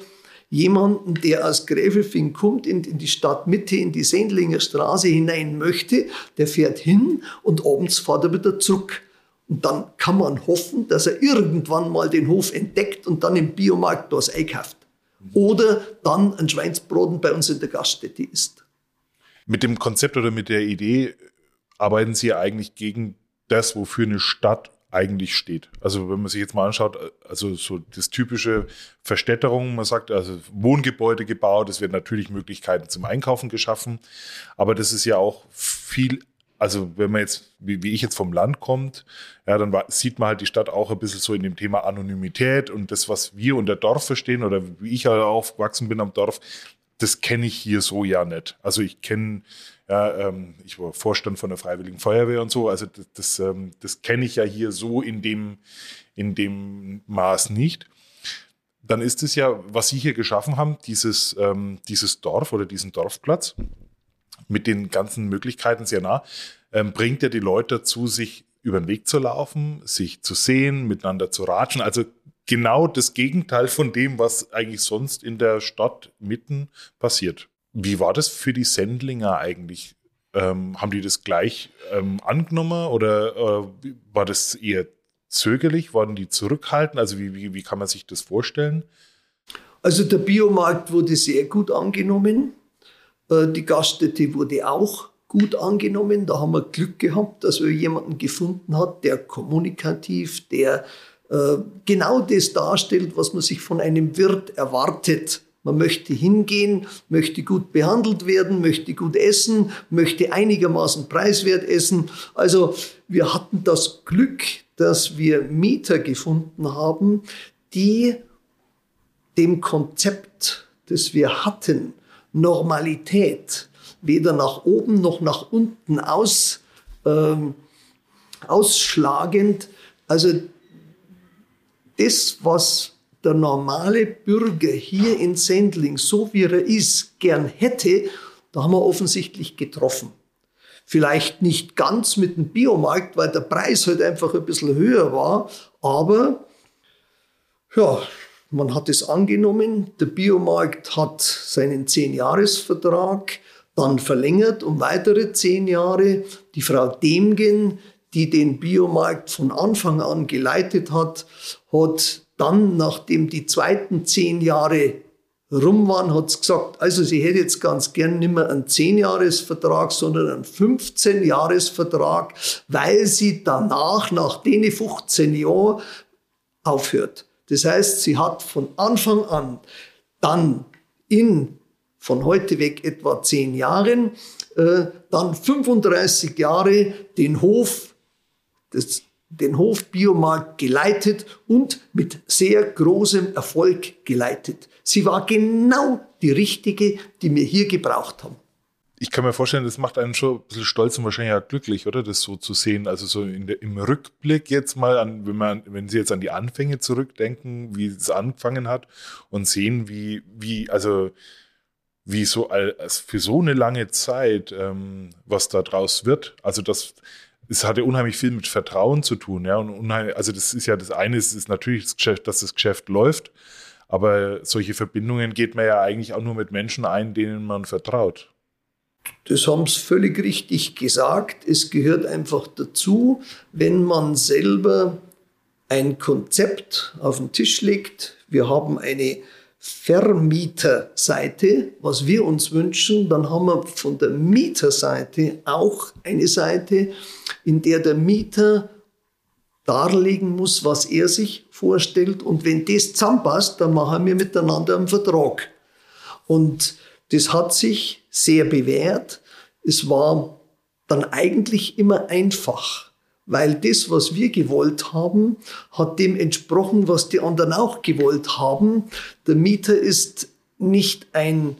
jemanden, der aus Gräfelfing kommt, in, in die Stadtmitte, in die Sendlinger Straße hinein möchte, der fährt hin und abends fährt er wieder zurück. Und dann kann man hoffen, dass er irgendwann mal den Hof entdeckt und dann im Biomarkt was einkauft. Oder dann ein Schweinsbraten bei uns in der Gaststätte isst. Mit dem Konzept oder mit der Idee arbeiten Sie eigentlich gegen das, wofür eine Stadt eigentlich steht. Also wenn man sich jetzt mal anschaut, also so das typische Verstädterung, man sagt, also Wohngebäude gebaut, es werden natürlich Möglichkeiten zum Einkaufen geschaffen, aber das ist ja auch viel, also wenn man jetzt, wie, wie ich jetzt vom Land kommt, ja, dann war, sieht man halt die Stadt auch ein bisschen so in dem Thema Anonymität und das, was wir unter Dorf verstehen oder wie ich ja aufgewachsen bin am Dorf, das kenne ich hier so ja nicht. Also ich kenne, ja, ähm, ich war Vorstand von der Freiwilligen Feuerwehr und so, also das, das, ähm, das kenne ich ja hier so in dem, in dem Maß nicht. Dann ist es ja, was Sie hier geschaffen haben, dieses, ähm, dieses Dorf oder diesen Dorfplatz mit den ganzen Möglichkeiten sehr nah, ähm, bringt ja die Leute dazu, sich über den Weg zu laufen, sich zu sehen, miteinander zu ratschen. Also genau das Gegenteil von dem, was eigentlich sonst in der Stadt mitten passiert. Wie war das für die Sendlinger eigentlich? Ähm, haben die das gleich ähm, angenommen oder äh, war das eher zögerlich? Waren die zurückhaltend? Also wie, wie, wie kann man sich das vorstellen? Also der Biomarkt wurde sehr gut angenommen. Äh, die Gaststätte wurde auch gut angenommen. Da haben wir Glück gehabt, dass wir jemanden gefunden hat, der kommunikativ, der äh, genau das darstellt, was man sich von einem Wirt erwartet. Man möchte hingehen, möchte gut behandelt werden, möchte gut essen, möchte einigermaßen preiswert essen. Also wir hatten das Glück, dass wir Mieter gefunden haben, die dem Konzept, das wir hatten, Normalität, weder nach oben noch nach unten aus, ähm, ausschlagend, also das, was der normale Bürger hier in Sendling, so wie er ist, gern hätte, da haben wir offensichtlich getroffen. Vielleicht nicht ganz mit dem Biomarkt, weil der Preis halt einfach ein bisschen höher war, aber ja, man hat es angenommen. Der Biomarkt hat seinen Zehn-Jahres-Vertrag dann verlängert um weitere zehn Jahre. Die Frau Demgen, die den Biomarkt von Anfang an geleitet hat, hat dann, nachdem die zweiten zehn Jahre rum waren, hat sie gesagt, also sie hätte jetzt ganz gern nicht mehr einen 10-Jahres-Vertrag, sondern einen 15-Jahres-Vertrag, weil sie danach, nach den 15 Jahren, aufhört. Das heißt, sie hat von Anfang an dann in von heute weg etwa 10 Jahren, äh, dann 35 Jahre den Hof das, den Hof Biomarkt geleitet und mit sehr großem Erfolg geleitet. Sie war genau die richtige, die wir hier gebraucht haben. Ich kann mir vorstellen, das macht einen schon ein bisschen stolz und wahrscheinlich auch glücklich, oder? Das so zu sehen. Also so der, im Rückblick jetzt mal an, wenn man, wenn Sie jetzt an die Anfänge zurückdenken, wie es angefangen hat und sehen, wie, wie, also, wie so als für so eine lange Zeit, ähm, was da draus wird. Also das, es hat ja unheimlich viel mit Vertrauen zu tun. Ja? Und also das ist ja das eine, ist, ist natürlich das Geschäft, dass das Geschäft läuft, aber solche Verbindungen geht man ja eigentlich auch nur mit Menschen ein, denen man vertraut. das haben Sie völlig richtig gesagt. Es gehört einfach dazu, wenn man selber ein Konzept auf den Tisch legt. Wir haben eine Vermieterseite, was wir uns wünschen, dann haben wir von der Mieterseite auch eine Seite, in der der Mieter darlegen muss, was er sich vorstellt. Und wenn das zusammenpasst, dann machen wir miteinander einen Vertrag. Und das hat sich sehr bewährt. Es war dann eigentlich immer einfach, weil das, was wir gewollt haben, hat dem entsprochen, was die anderen auch gewollt haben. Der Mieter ist nicht ein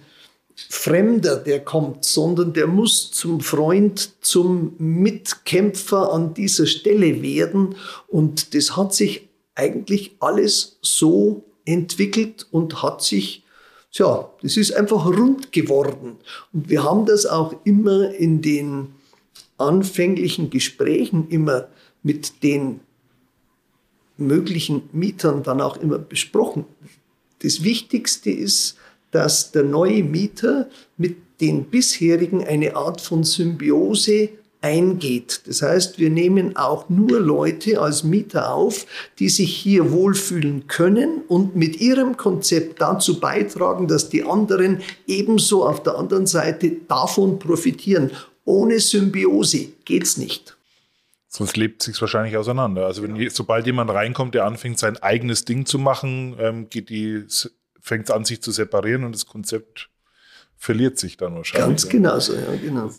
Fremder, der kommt, sondern der muss zum Freund, zum Mitkämpfer an dieser Stelle werden. Und das hat sich eigentlich alles so entwickelt und hat sich, ja, das ist einfach rund geworden. Und wir haben das auch immer in den anfänglichen Gesprächen immer mit den möglichen Mietern dann auch immer besprochen. Das Wichtigste ist, dass der neue Mieter mit den bisherigen eine Art von Symbiose eingeht. Das heißt, wir nehmen auch nur Leute als Mieter auf, die sich hier wohlfühlen können und mit ihrem Konzept dazu beitragen, dass die anderen ebenso auf der anderen Seite davon profitieren. Ohne Symbiose geht's nicht. Sonst lebt sich wahrscheinlich auseinander. Also wenn sobald jemand reinkommt, der anfängt, sein eigenes Ding zu machen, ähm, geht die fängt an, sich zu separieren und das Konzept verliert sich dann wahrscheinlich. Ganz genau so, ja, genau.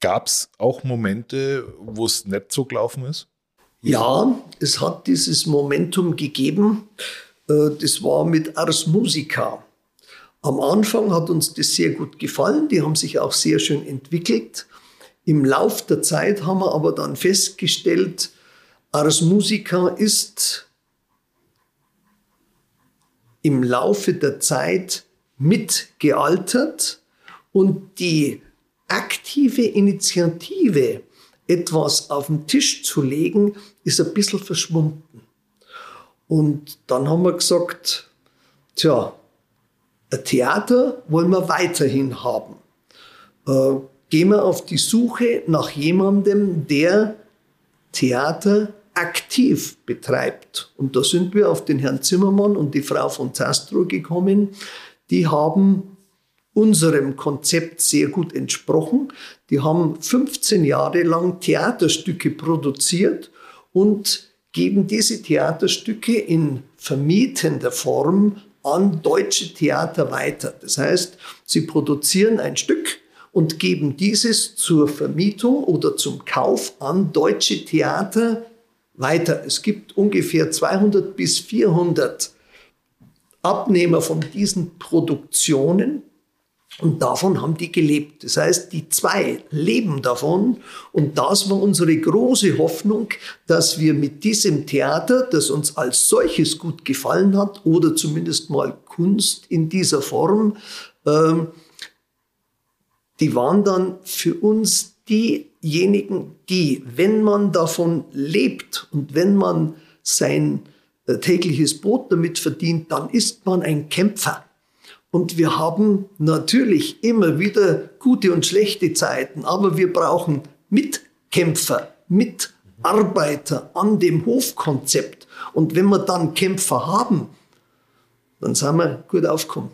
Gab es auch Momente, wo es nicht so gelaufen ist? Ja, es hat dieses Momentum gegeben. Äh, das war mit Ars Musica. Am Anfang hat uns das sehr gut gefallen. Die haben sich auch sehr schön entwickelt. Im Lauf der Zeit haben wir aber dann festgestellt, Ars Musica ist im Laufe der Zeit mitgealtert und die aktive Initiative, etwas auf den Tisch zu legen, ist ein bisschen verschwunden. Und dann haben wir gesagt, tja, ein Theater wollen wir weiterhin haben. Äh, gehen wir auf die Suche nach jemandem, der Theater aktiv betreibt. Und da sind wir auf den Herrn Zimmermann und die Frau von Zastro gekommen. Die haben unserem Konzept sehr gut entsprochen. Die haben 15 Jahre lang Theaterstücke produziert und geben diese Theaterstücke in vermietender Form an deutsche Theater weiter. Das heißt, sie produzieren ein Stück und geben dieses zur Vermietung oder zum Kauf an deutsche Theater weiter. Es gibt ungefähr 200 bis 400 Abnehmer von diesen Produktionen und davon haben die gelebt. Das heißt, die zwei leben davon und das war unsere große Hoffnung, dass wir mit diesem Theater, das uns als solches gut gefallen hat oder zumindest mal Kunst in dieser Form, ähm, die waren dann für uns diejenigen, die, wenn man davon lebt und wenn man sein äh, tägliches Brot damit verdient, dann ist man ein Kämpfer. Und wir haben natürlich immer wieder gute und schlechte Zeiten, aber wir brauchen Mitkämpfer, Mitarbeiter an dem Hofkonzept. Und wenn wir dann Kämpfer haben, dann sind wir gut aufgekommen.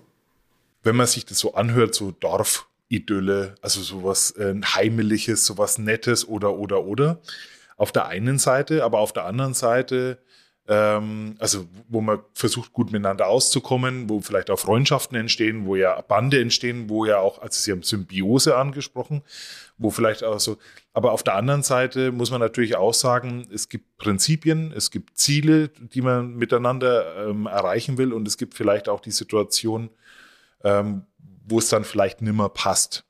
Wenn man sich das so anhört, so Dorf, Idylle, also sowas äh, Heimeliges, sowas Nettes oder, oder, oder. Auf der einen Seite, aber auf der anderen Seite, ähm, also wo man versucht, gut miteinander auszukommen, wo vielleicht auch Freundschaften entstehen, wo ja Bande entstehen, wo ja auch, also Sie haben Symbiose angesprochen, wo vielleicht auch so, aber auf der anderen Seite muss man natürlich auch sagen, es gibt Prinzipien, es gibt Ziele, die man miteinander ähm, erreichen will und es gibt vielleicht auch die Situation, ähm, wo es dann vielleicht nimmer passt.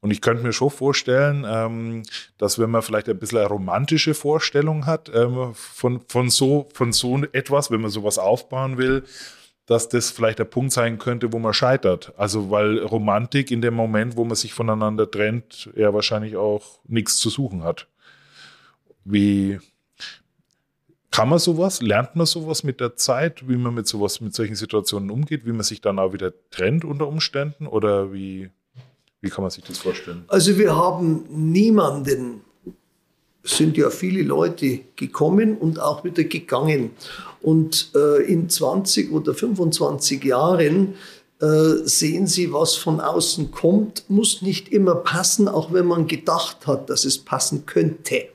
Und ich könnte mir schon vorstellen, ähm, dass wenn man vielleicht ein bisschen eine romantische Vorstellung hat ähm, von, von, so, von so etwas, wenn man sowas aufbauen will, dass das vielleicht der Punkt sein könnte, wo man scheitert. Also weil Romantik in dem Moment, wo man sich voneinander trennt, ja wahrscheinlich auch nichts zu suchen hat. Wie, kann man sowas? Lernt man sowas mit der Zeit, wie man mit sowas, mit solchen Situationen umgeht, wie man sich dann auch wieder trennt unter Umständen? Oder wie, Wie kann man sich das vorstellen? Also wir haben niemanden, es sind ja viele Leute gekommen und auch wieder gegangen. Und äh, in 20 oder 25 Jahren äh, sehen Sie, was von außen kommt, muss nicht immer passen, auch wenn man gedacht hat, dass es passen könnte.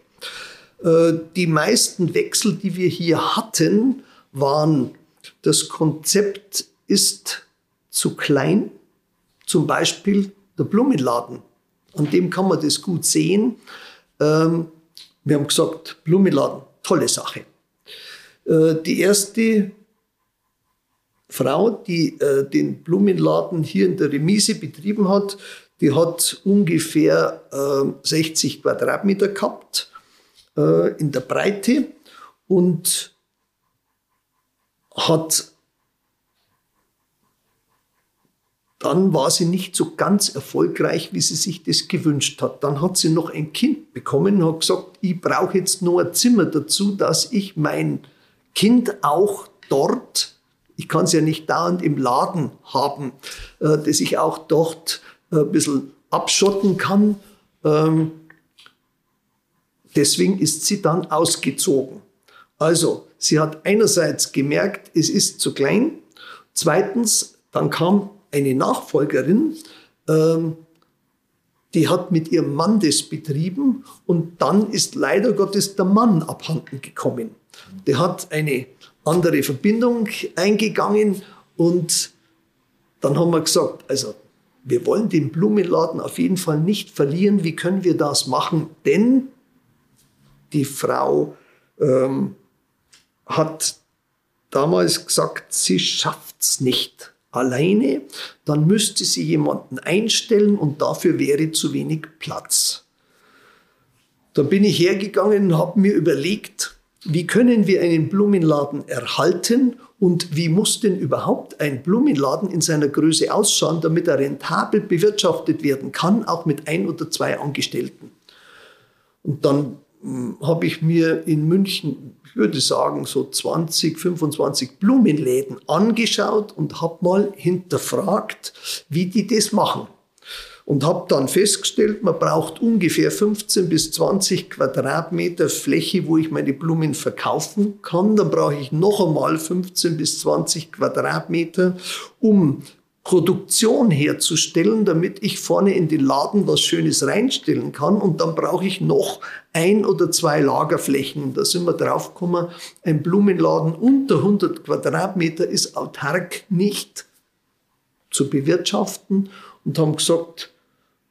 Äh, die meisten Wechsel, die wir hier hatten, waren, das Konzept ist zu klein, zum Beispiel der Blumenladen. An dem kann man das gut sehen. Ähm, wir haben gesagt, Blumenladen, tolle Sache. Äh, die erste Frau, die äh, den Blumenladen hier in der Remise betrieben hat, die hat ungefähr 60 Quadratmeter gehabt in der Breite und hat dann war sie nicht so ganz erfolgreich, wie sie sich das gewünscht hat. Dann hat sie noch ein Kind bekommen und hat gesagt, ich brauche jetzt noch ein Zimmer dazu, dass ich mein Kind auch dort, ich kann es ja nicht dauernd im Laden haben, äh, dass ich auch dort äh, ein bisschen abschotten kann. Deswegen ist sie dann ausgezogen. Also, sie hat einerseits gemerkt, es ist zu klein. Zweitens, dann kam eine Nachfolgerin, ähm, die hat mit ihrem Mann das betrieben und dann ist leider Gottes der Mann abhanden gekommen. Der hat eine andere Verbindung eingegangen und dann haben wir gesagt, also wir wollen den Blumenladen auf jeden Fall nicht verlieren. Wie können wir das machen? Denn die Frau ähm, hat damals gesagt, sie schafft es nicht alleine, dann müsste sie jemanden einstellen und dafür wäre zu wenig Platz. Da bin ich hergegangen und habe mir überlegt, wie können wir einen Blumenladen erhalten und wie muss denn überhaupt ein Blumenladen in seiner Größe ausschauen, damit er rentabel bewirtschaftet werden kann, auch mit ein oder zwei Angestellten. Und dann habe ich mir in München ich würde sagen, so 20, 25 Blumenläden angeschaut und habe mal hinterfragt, wie die das machen. Und habe dann festgestellt, man braucht ungefähr 15 bis 20 Quadratmeter Fläche, wo ich meine Blumen verkaufen kann. Dann brauche ich noch einmal 15 bis 20 Quadratmeter, um Produktion herzustellen, damit ich vorne in den Laden was Schönes reinstellen kann. Und dann brauche ich noch ein oder zwei Lagerflächen. Da sind wir draufgekommen, ein Blumenladen unter 100 Quadratmeter ist autark nicht zu bewirtschaften und haben gesagt,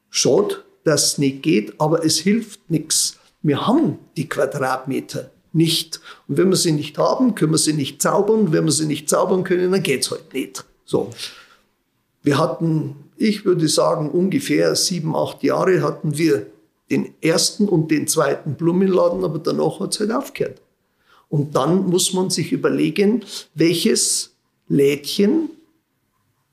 schade, dass es nicht geht, aber es hilft nichts. Wir haben die Quadratmeter nicht. Und wenn wir sie nicht haben, können wir sie nicht zaubern. Wenn wir sie nicht zaubern können, dann geht's halt nicht. So. Wir hatten, ich würde sagen, ungefähr sieben, acht Jahre hatten wir den ersten und den zweiten Blumenladen, aber danach hat es halt aufgehört. Und dann muss man sich überlegen, welches Lädchen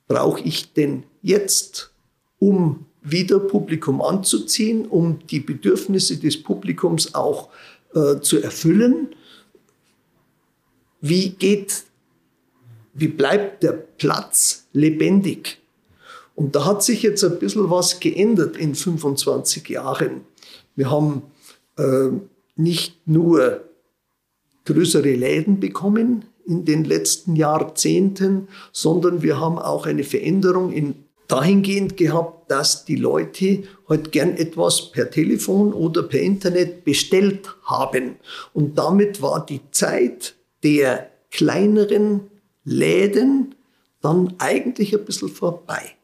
brauche ich denn jetzt, um wieder Publikum anzuziehen, um die Bedürfnisse des Publikums auch äh, zu erfüllen. Wie geht, wie bleibt der Platz lebendig? Und da hat sich jetzt ein bisschen was geändert in 25 Jahren. Wir haben äh, nicht nur größere Läden bekommen in den letzten Jahrzehnten, sondern wir haben auch eine Veränderung in, dahingehend gehabt, dass die Leute heute gern etwas per Telefon oder per Internet bestellt haben. Und damit war die Zeit der kleineren Läden dann eigentlich ein bisschen vorbei.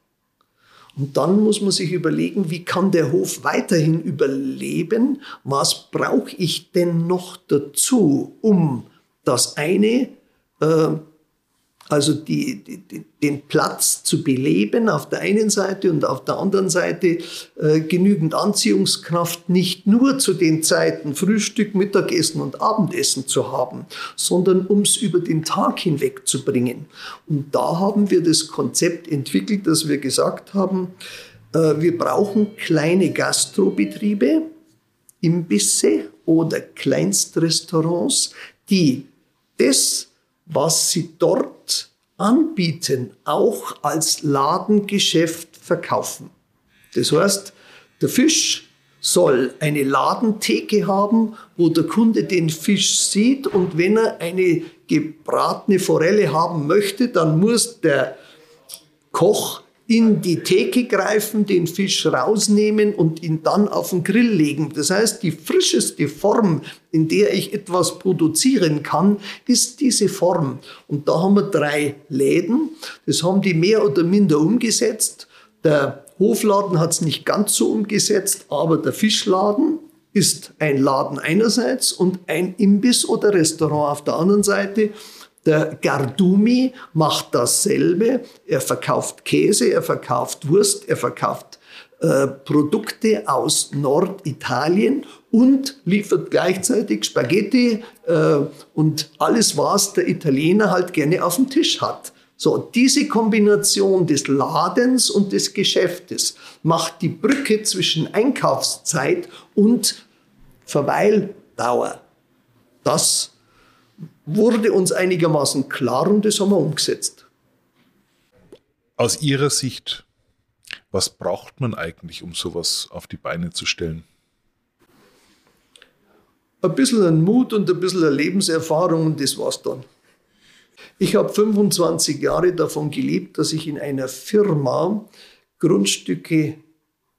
Und dann muss man sich überlegen, wie kann der Hof weiterhin überleben? Was brauche ich denn noch dazu, um das eine äh, also die, die, den Platz zu beleben auf der einen Seite und auf der anderen Seite äh, genügend Anziehungskraft nicht nur zu den Zeiten Frühstück, Mittagessen und Abendessen zu haben, sondern um es über den Tag hinweg zu bringen. Und da haben wir das Konzept entwickelt, dass wir gesagt haben, äh, wir brauchen kleine Gastrobetriebe, Imbisse oder Kleinstrestaurants, die das was sie dort anbieten, auch als Ladengeschäft verkaufen. Das heißt, der Fisch soll eine Ladentheke haben, wo der Kunde den Fisch sieht und wenn er eine gebratene Forelle haben möchte, dann muss der Koch in die Theke greifen, den Fisch rausnehmen und ihn dann auf den Grill legen. Das heißt, die frischeste Form, in der ich etwas produzieren kann, ist diese Form. Und da haben wir drei Läden. Das haben die mehr oder minder umgesetzt. Der Hofladen hat es nicht ganz so umgesetzt, aber der Fischladen ist ein Laden einerseits und ein Imbiss oder Restaurant auf der anderen Seite. Der Gardumi macht dasselbe. Er verkauft Käse, er verkauft Wurst, er verkauft äh, Produkte aus Norditalien und liefert gleichzeitig Spaghetti äh, und alles, was der Italiener halt gerne auf dem Tisch hat. So, diese Kombination des Ladens und des Geschäftes macht die Brücke zwischen Einkaufszeit und Verweildauer. Das wurde uns einigermaßen klar und das haben wir umgesetzt. Aus Ihrer Sicht, was braucht man eigentlich, um sowas auf die Beine zu stellen? Ein bisschen an Mut und ein bisschen an Lebenserfahrung und das war's dann. Ich habe 25 Jahre davon gelebt, dass ich in einer Firma Grundstücke,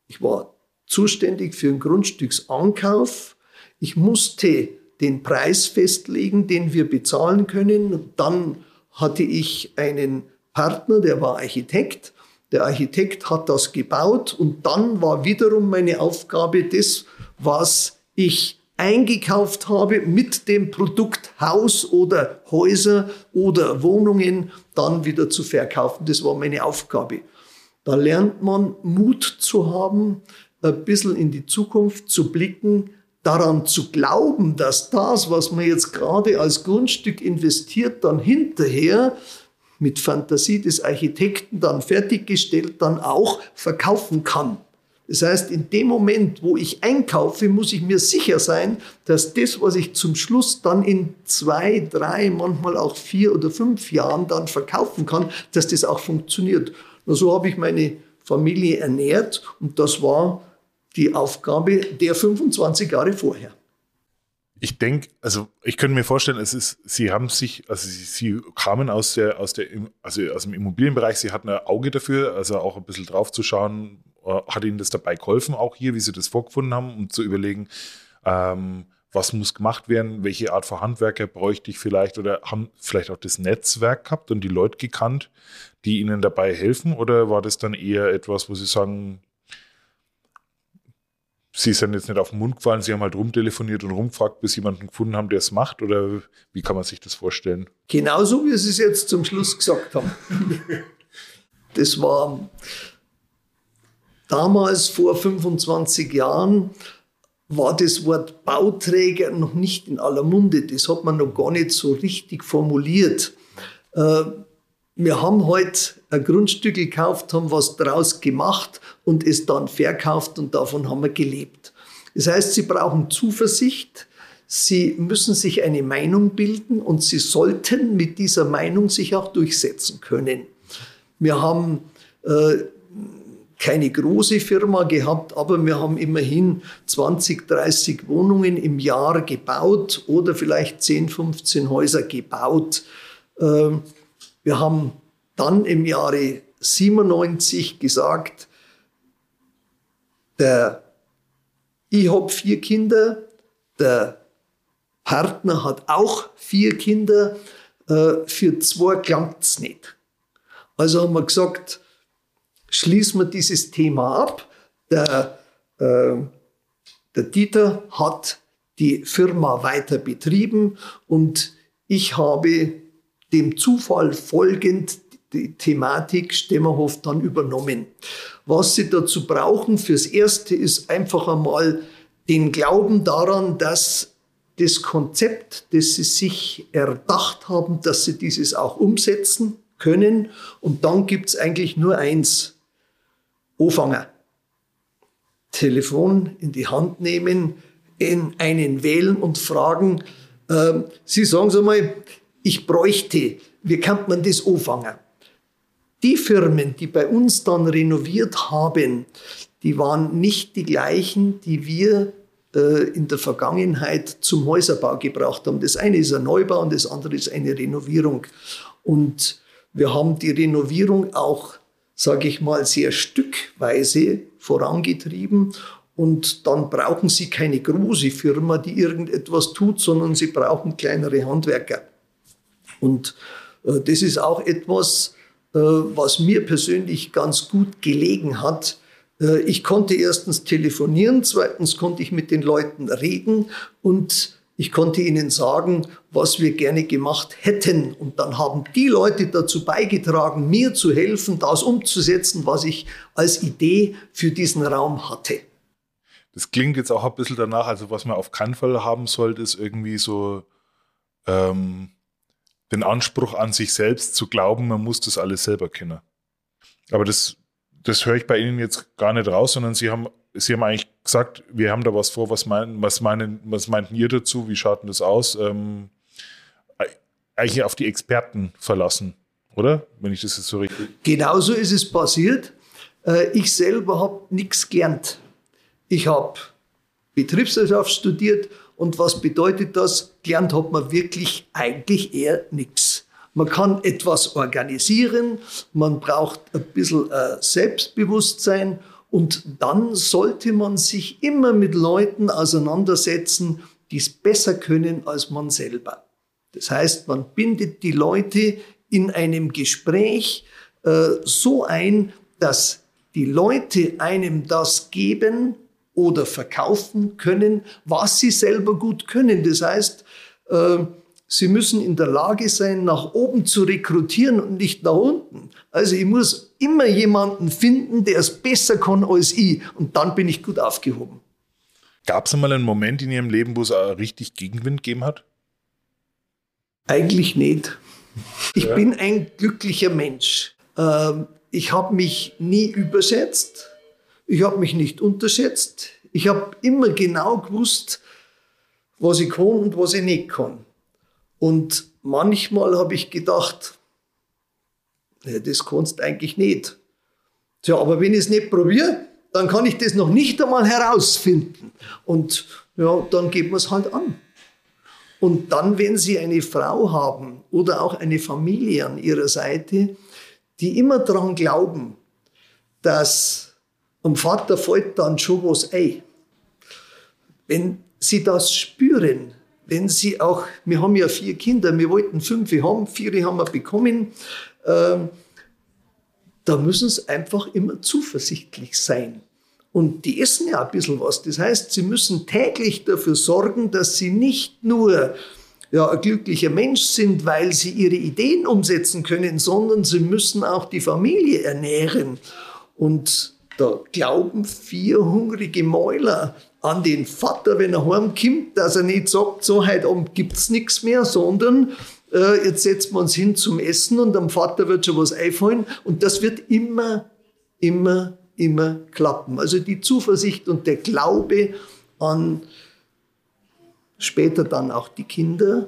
ich war zuständig für den Grundstücksankauf. Ich musste den Preis festlegen, den wir bezahlen können. Dann hatte ich einen Partner, der war Architekt. Der Architekt hat das gebaut und dann war wiederum meine Aufgabe, das, was ich eingekauft habe, mit dem Produkt Haus oder Häuser oder Wohnungen dann wieder zu verkaufen. Das war meine Aufgabe. Da lernt man Mut zu haben, ein bisschen in die Zukunft zu blicken, daran zu glauben, dass das, was man jetzt gerade als Grundstück investiert, dann hinterher mit Fantasie des Architekten dann fertiggestellt, dann auch verkaufen kann. Das heißt, in dem Moment, wo ich einkaufe, muss ich mir sicher sein, dass das, was ich zum Schluss dann in zwei, drei, manchmal auch vier oder fünf Jahren dann verkaufen kann, dass das auch funktioniert. Und so habe ich meine Familie ernährt und das war die Aufgabe der 25 Jahre vorher. Ich denke, also ich könnte mir vorstellen, es ist, Sie haben sich, also Sie, Sie, kamen aus der, aus der, also aus dem Immobilienbereich, Sie hatten ein Auge dafür, also auch ein bisschen drauf zu schauen, äh, hat Ihnen das dabei geholfen, auch hier, wie Sie das vorgefunden haben, um zu überlegen, ähm, was muss gemacht werden, welche Art von Handwerker bräuchte ich vielleicht oder haben vielleicht auch das Netzwerk gehabt und die Leute gekannt, die Ihnen dabei helfen oder war das dann eher etwas, wo Sie sagen, Sie sind jetzt nicht auf den Mund gefallen, Sie haben halt rumtelefoniert und rumgefragt, bis jemanden gefunden haben, der es macht? Oder wie kann man sich das vorstellen? Genauso, wie Sie es jetzt zum Schluss gesagt haben. Das war damals vor 25 Jahren, war das Wort Bauträger noch nicht in aller Munde. Das hat man noch gar nicht so richtig formuliert. Wir haben heute ein Grundstück gekauft, haben was draus gemacht und es dann verkauft und davon haben wir gelebt. Das heißt, Sie brauchen Zuversicht, Sie müssen sich eine Meinung bilden und Sie sollten mit dieser Meinung sich auch durchsetzen können. Wir haben äh, keine große Firma gehabt, aber wir haben immerhin 20, 30 Wohnungen im Jahr gebaut oder vielleicht 10, 15 Häuser gebaut. Äh, wir haben dann im Jahre 97 gesagt, der, ich habe vier Kinder, der Partner hat auch vier Kinder, äh, für zwei klangt es nicht. Also haben wir gesagt, schließen wir dieses Thema ab. Der, äh, der Dieter hat die Firma weiter betrieben und ich habe dem Zufall folgend die Thematik Stemmerhof dann übernommen. Was Sie dazu brauchen fürs Erste ist einfach einmal den Glauben daran, dass das Konzept, das Sie sich erdacht haben, dass Sie dieses auch umsetzen können. Und dann gibt es eigentlich nur eins. Anfangen. Telefon in die Hand nehmen, in einen wählen und fragen, äh, Sie sagen so mal, ich bräuchte, wie kann man das anfangen? Die Firmen, die bei uns dann renoviert haben, die waren nicht die gleichen, die wir äh, in der Vergangenheit zum Häuserbau gebracht haben. Das eine ist ein Neubau und das andere ist eine Renovierung. Und wir haben die Renovierung auch, sage ich mal, sehr stückweise vorangetrieben. Und dann brauchen Sie keine große Firma, die irgendetwas tut, sondern Sie brauchen kleinere Handwerker. Und äh, das ist auch etwas, äh, was mir persönlich ganz gut gelegen hat. Äh, ich konnte erstens telefonieren, zweitens konnte ich mit den Leuten reden und ich konnte ihnen sagen, was wir gerne gemacht hätten. Und dann haben die Leute dazu beigetragen, mir zu helfen, das umzusetzen, was ich als Idee für diesen Raum hatte. Das klingt jetzt auch ein bisschen danach, also was man auf keinen Fall haben sollte, ist irgendwie so ähm, den Anspruch an sich selbst zu glauben, man muss das alles selber kennen. Aber das, das höre ich bei Ihnen jetzt gar nicht raus, sondern Sie haben, Sie haben eigentlich gesagt, wir haben da was vor, was meinen, was meinen, was meinten ihr dazu? Wie schaut denn das aus? Ähm, eigentlich auf die Experten verlassen, oder? Wenn ich das jetzt so richtig. Genauso ist es passiert. Äh, ich selber habe nichts gelernt. Ich habe Betriebswirtschaft studiert und was bedeutet das? Gelernt hat man wirklich eigentlich eher nichts. Man kann etwas organisieren, man braucht ein bisschen äh, Selbstbewusstsein und dann sollte man sich immer mit Leuten auseinandersetzen, die es besser können als man selber. Das heißt, man bindet die Leute in einem Gespräch äh, so ein, dass die Leute einem das geben, oder verkaufen können, was sie selber gut können. Das heißt, äh, sie müssen in der Lage sein, nach oben zu rekrutieren und nicht nach unten. Also ich muss immer jemanden finden, der es besser kann als ich. Und dann bin ich gut aufgehoben. Gab es einmal einen Moment in Ihrem Leben, wo es richtig Gegenwind gegeben hat? Eigentlich nicht. Ich ja. bin ein glücklicher Mensch. Ähm, ich habe mich nie überschätzt. Ich habe mich nicht unterschätzt. Ich habe immer genau gewusst, was ich kann und was ich nicht kann. Und manchmal habe ich gedacht, ja, das kannst du eigentlich nicht. Tja, aber wenn ich es nicht probiere, dann kann ich das noch nicht einmal herausfinden. Und ja, dann geht man es halt an. Und dann, wenn Sie eine Frau haben oder auch eine Familie an Ihrer Seite, die immer daran glauben, dass am Vater fällt dann schon was ein. Wenn Sie das spüren, wenn Sie auch, wir haben ja vier Kinder, wir wollten fünf haben, vier haben wir bekommen, äh, da müssen Sie einfach immer zuversichtlich sein. Und die essen ja ein bisschen was. Das heißt, sie müssen täglich dafür sorgen, dass sie nicht nur ja, ein glücklicher Mensch sind, weil sie ihre Ideen umsetzen können, sondern sie müssen auch die Familie ernähren. Und da glauben vier hungrige Mäuler an den Vater, wenn er heimkommt, dass er nicht sagt, so heute Abend gibt's nichts mehr, sondern äh, jetzt setzen wir uns hin zum Essen und am Vater wird schon was einfallen. Und das wird immer, immer, immer klappen. Also die Zuversicht und der Glaube an später dann auch die Kinder,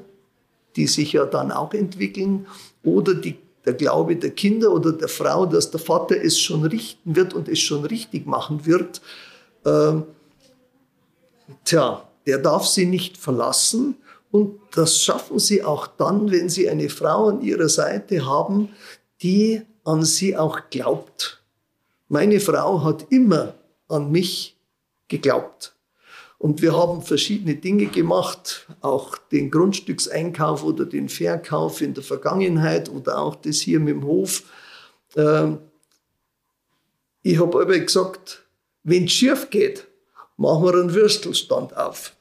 die sich ja dann auch entwickeln, oder die der Glaube der Kinder oder der Frau, dass der Vater es schon richten wird und es schon richtig machen wird, äh, tja, der darf sie nicht verlassen. Und das schaffen sie auch dann, wenn sie eine Frau an ihrer Seite haben, die an sie auch glaubt. Meine Frau hat immer an mich geglaubt. Und wir haben verschiedene Dinge gemacht, auch den Grundstückseinkauf oder den Verkauf in der Vergangenheit oder auch das hier mit dem Hof. Ähm, ich habe aber gesagt, wenn es schief geht, machen wir einen Würstelstand auf.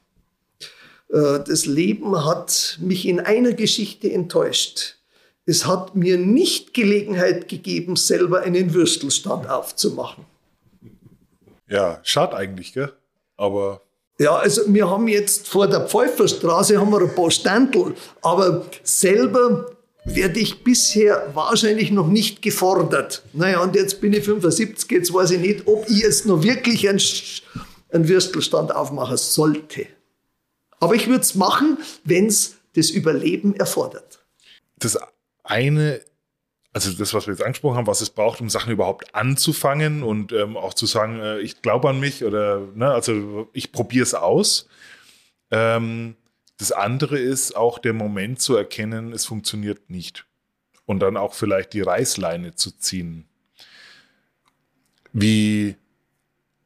Äh, das Leben hat mich in einer Geschichte enttäuscht. Es hat mir nicht Gelegenheit gegeben, selber einen Würstelstand aufzumachen. Ja, schade eigentlich, gell? Aber ja, also wir haben jetzt vor der Pfeuferstraße haben wir ein paar Standel, aber selber werde ich bisher wahrscheinlich noch nicht gefordert. Naja, und jetzt bin ich 75, jetzt weiß ich nicht, ob ich jetzt noch wirklich einen, einen Würstelstand aufmachen sollte. Aber ich würde es machen, wenn es das Überleben erfordert. Das eine also das, was wir jetzt angesprochen haben, was es braucht, um Sachen überhaupt anzufangen und ähm, auch zu sagen, äh, ich glaube an mich oder ne, also ich probiere es aus. Ähm, das andere ist auch der Moment zu erkennen, es funktioniert nicht. Und dann auch vielleicht die Reißleine zu ziehen. Wie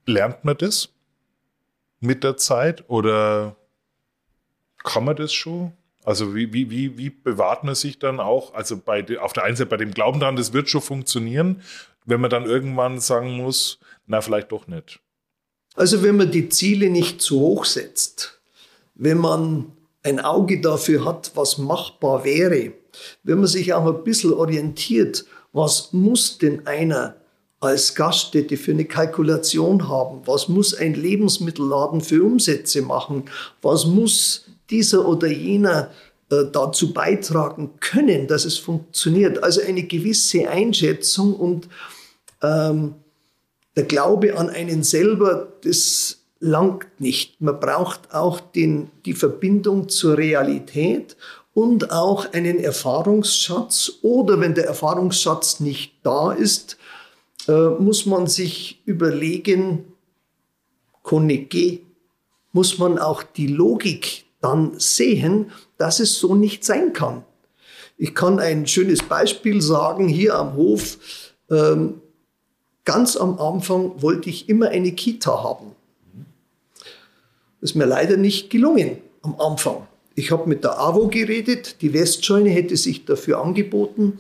lernt man das mit der Zeit oder kann man das schon? Also wie, wie, wie, wie bewahrt man sich dann auch, also bei, auf der einen Seite bei dem Glauben daran, das wird schon funktionieren, wenn man dann irgendwann sagen muss, na vielleicht doch nicht. Also wenn man die Ziele nicht zu hoch setzt, wenn man ein Auge dafür hat, was machbar wäre, wenn man sich auch ein bisschen orientiert, was muss denn einer als Gaststätte für eine Kalkulation haben? Was muss ein Lebensmittelladen für Umsätze machen? Was muss dieser oder jener äh, dazu beitragen können, dass es funktioniert? Also eine gewisse Einschätzung und ähm, der Glaube an einen selber, das langt nicht. Man braucht auch den, die Verbindung zur Realität und auch einen Erfahrungsschatz. Oder wenn der Erfahrungsschatz nicht da ist, äh, muss man sich überlegen, Konege, muss man auch die Logik dann sehen, dass es so nicht sein kann. Ich kann ein schönes Beispiel sagen, hier am Hof, ähm, ganz am Anfang wollte ich immer eine Kita haben. Das ist mir leider nicht gelungen am Anfang. Ich habe mit der AWO geredet, die Westscheune hätte sich dafür angeboten,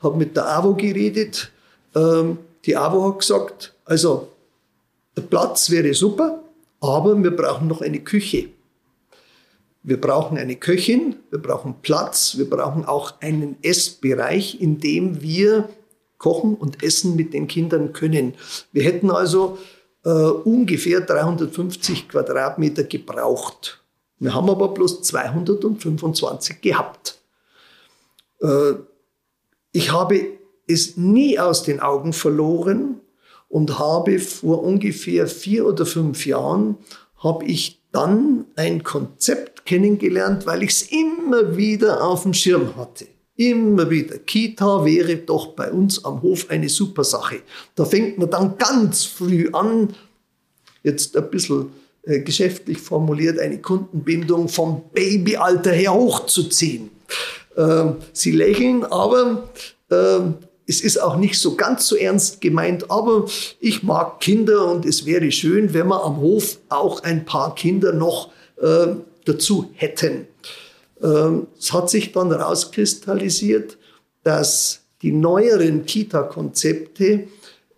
habe mit der AWO geredet, ähm, die AWO hat gesagt, also der Platz wäre super, aber wir brauchen noch eine Küche. Wir brauchen eine Köchin, wir brauchen Platz, wir brauchen auch einen Essbereich, in dem wir kochen und essen mit den Kindern können. Wir hätten also äh, ungefähr 350 Quadratmeter gebraucht. Wir haben aber bloß 225 gehabt. Äh, ich habe es nie aus den Augen verloren und habe vor ungefähr vier oder fünf Jahren habe ich dann ein Konzept kennengelernt, weil ich es immer wieder auf dem Schirm hatte. Immer wieder. Kita wäre doch bei uns am Hof eine super Sache. Da fängt man dann ganz früh an, jetzt ein bisschen äh, geschäftlich formuliert, eine Kundenbindung vom Babyalter her hochzuziehen. Äh, Sie lächeln, aber äh, es ist auch nicht so ganz so ernst gemeint, aber ich mag Kinder und es wäre schön, wenn wir am Hof auch ein paar Kinder noch äh, dazu hätten. Ähm, es hat sich dann herauskristallisiert, dass die neueren Kita-Konzepte,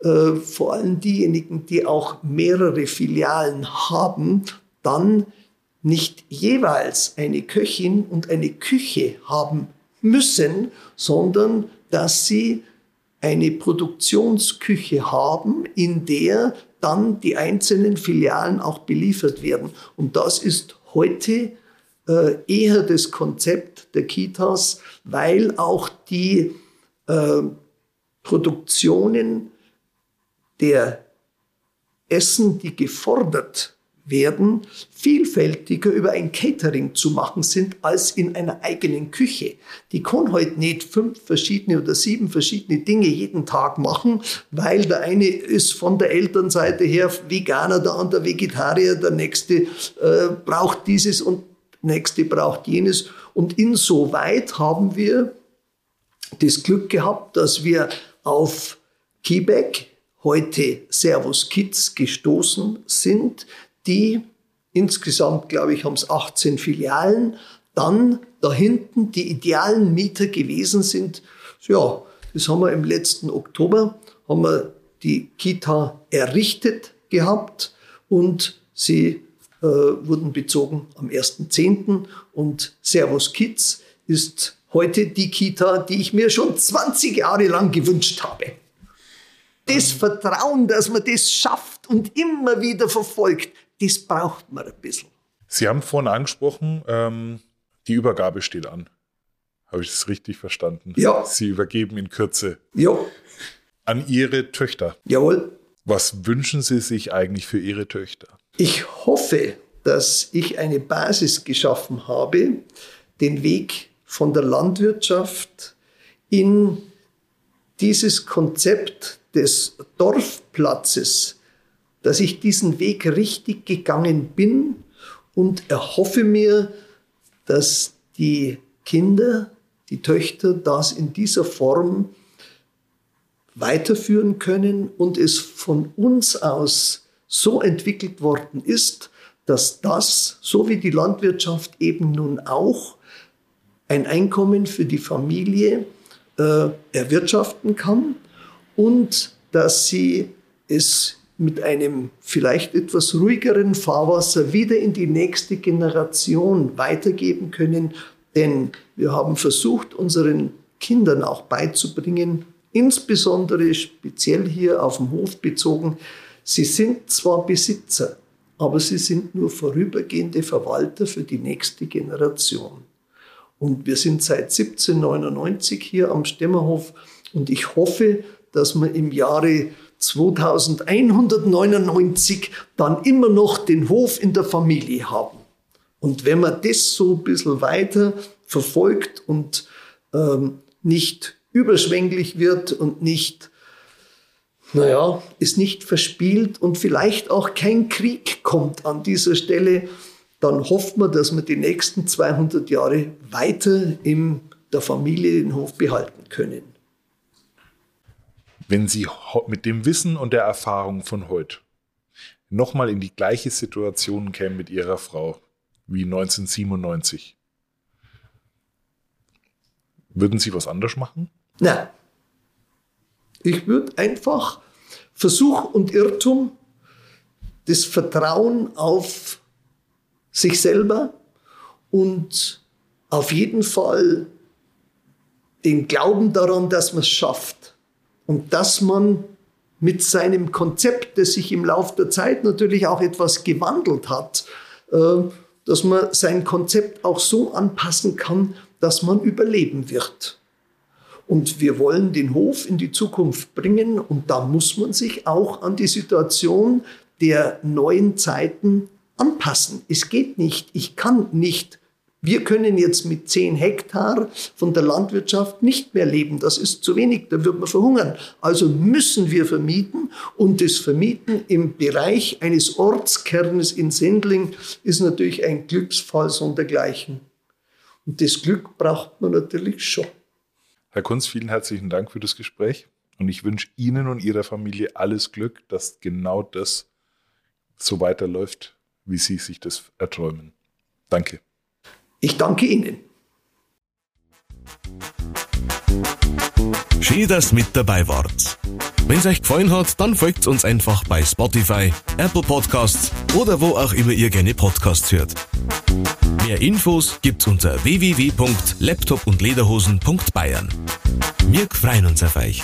äh, vor allem diejenigen, die auch mehrere Filialen haben, dann nicht jeweils eine Köchin und eine Küche haben müssen, sondern dass sie eine Produktionsküche haben, in der dann die einzelnen Filialen auch beliefert werden. Und das ist heute äh, eher das Konzept der Kitas, weil auch die äh, Produktionen der Essen, die gefordert werden, vielfältiger über ein Catering zu machen sind als in einer eigenen Küche. Die kann heute nicht fünf verschiedene oder sieben verschiedene Dinge jeden Tag machen, weil der eine ist von der Elternseite her Veganer, der andere Vegetarier, der nächste äh, braucht dieses und der nächste braucht jenes. Und insoweit haben wir das Glück gehabt, dass wir auf Quebec heute Servus Kids gestoßen sind, die insgesamt, glaube ich, haben es 18 Filialen, dann da hinten die idealen Mieter gewesen sind. Ja, das haben wir im letzten Oktober, haben wir die Kita errichtet gehabt und sie äh, wurden bezogen am 1.10. und Servus Kids ist heute die Kita, die ich mir schon 20 Jahre lang gewünscht habe. Das Vertrauen, dass man das schafft und immer wieder verfolgt, das braucht man ein bisschen. Sie haben vorhin angesprochen, ähm, die Übergabe steht an. Habe ich das richtig verstanden? Ja. Sie übergeben in Kürze. Ja. An Ihre Töchter. Jawohl. Was wünschen Sie sich eigentlich für Ihre Töchter? Ich hoffe, dass ich eine Basis geschaffen habe, den Weg von der Landwirtschaft in dieses Konzept des Dorfplatzes, dass ich diesen Weg richtig gegangen bin und erhoffe mir, dass die Kinder, die Töchter das in dieser Form weiterführen können und es von uns aus so entwickelt worden ist, dass das, so wie die Landwirtschaft eben nun auch, ein Einkommen für die Familie äh, erwirtschaften kann und dass sie es mit einem vielleicht etwas ruhigeren Fahrwasser wieder in die nächste Generation weitergeben können. Denn wir haben versucht, unseren Kindern auch beizubringen, insbesondere speziell hier auf dem Hof bezogen, sie sind zwar Besitzer, aber sie sind nur vorübergehende Verwalter für die nächste Generation. Und wir sind seit 1799 hier am Stemmerhof und ich hoffe, dass wir im Jahre 2199 dann immer noch den Hof in der Familie haben. Und wenn man das so ein bisschen weiter verfolgt und ähm, nicht überschwänglich wird und nicht, naja, ist nicht verspielt und vielleicht auch kein Krieg kommt an dieser Stelle, dann hofft man, dass wir die nächsten 200 Jahre weiter in der Familie den Hof behalten können. Wenn Sie mit dem Wissen und der Erfahrung von heute nochmal in die gleiche Situation kämen mit Ihrer Frau wie 1997, würden Sie was anders machen? Nein. Ich würde einfach Versuch und Irrtum, das Vertrauen auf sich selber und auf jeden Fall den Glauben daran, dass man es schafft und dass man mit seinem Konzept, das sich im Laufe der Zeit natürlich auch etwas gewandelt hat, äh, dass man sein Konzept auch so anpassen kann, dass man überleben wird. Und wir wollen den Hof in die Zukunft bringen und da muss man sich auch an die Situation der neuen Zeiten anpassen. Es geht nicht. Ich kann nicht. Wir können jetzt mit 10 Hektar von der Landwirtschaft nicht mehr leben. Das ist zu wenig, da wird man verhungern. Also müssen wir vermieten und das Vermieten im Bereich eines Ortskernes in Sendling ist natürlich ein Glücksfall sondergleichen. Und das Glück braucht man natürlich schon. Herr Kunz, vielen herzlichen Dank für das Gespräch und ich wünsche Ihnen und Ihrer Familie alles Glück, dass genau das so weiterläuft, wie Sie sich das erträumen. Danke. Ich danke Ihnen. Schön, dass mit dabei wart. Wenn es euch gefallen hat, dann folgt uns einfach bei Spotify, Apple Podcasts oder wo auch immer ihr gerne Podcasts hört. Mehr Infos gibt's unter www.laptopundlederhosen.bayern. Wir freuen uns auf euch.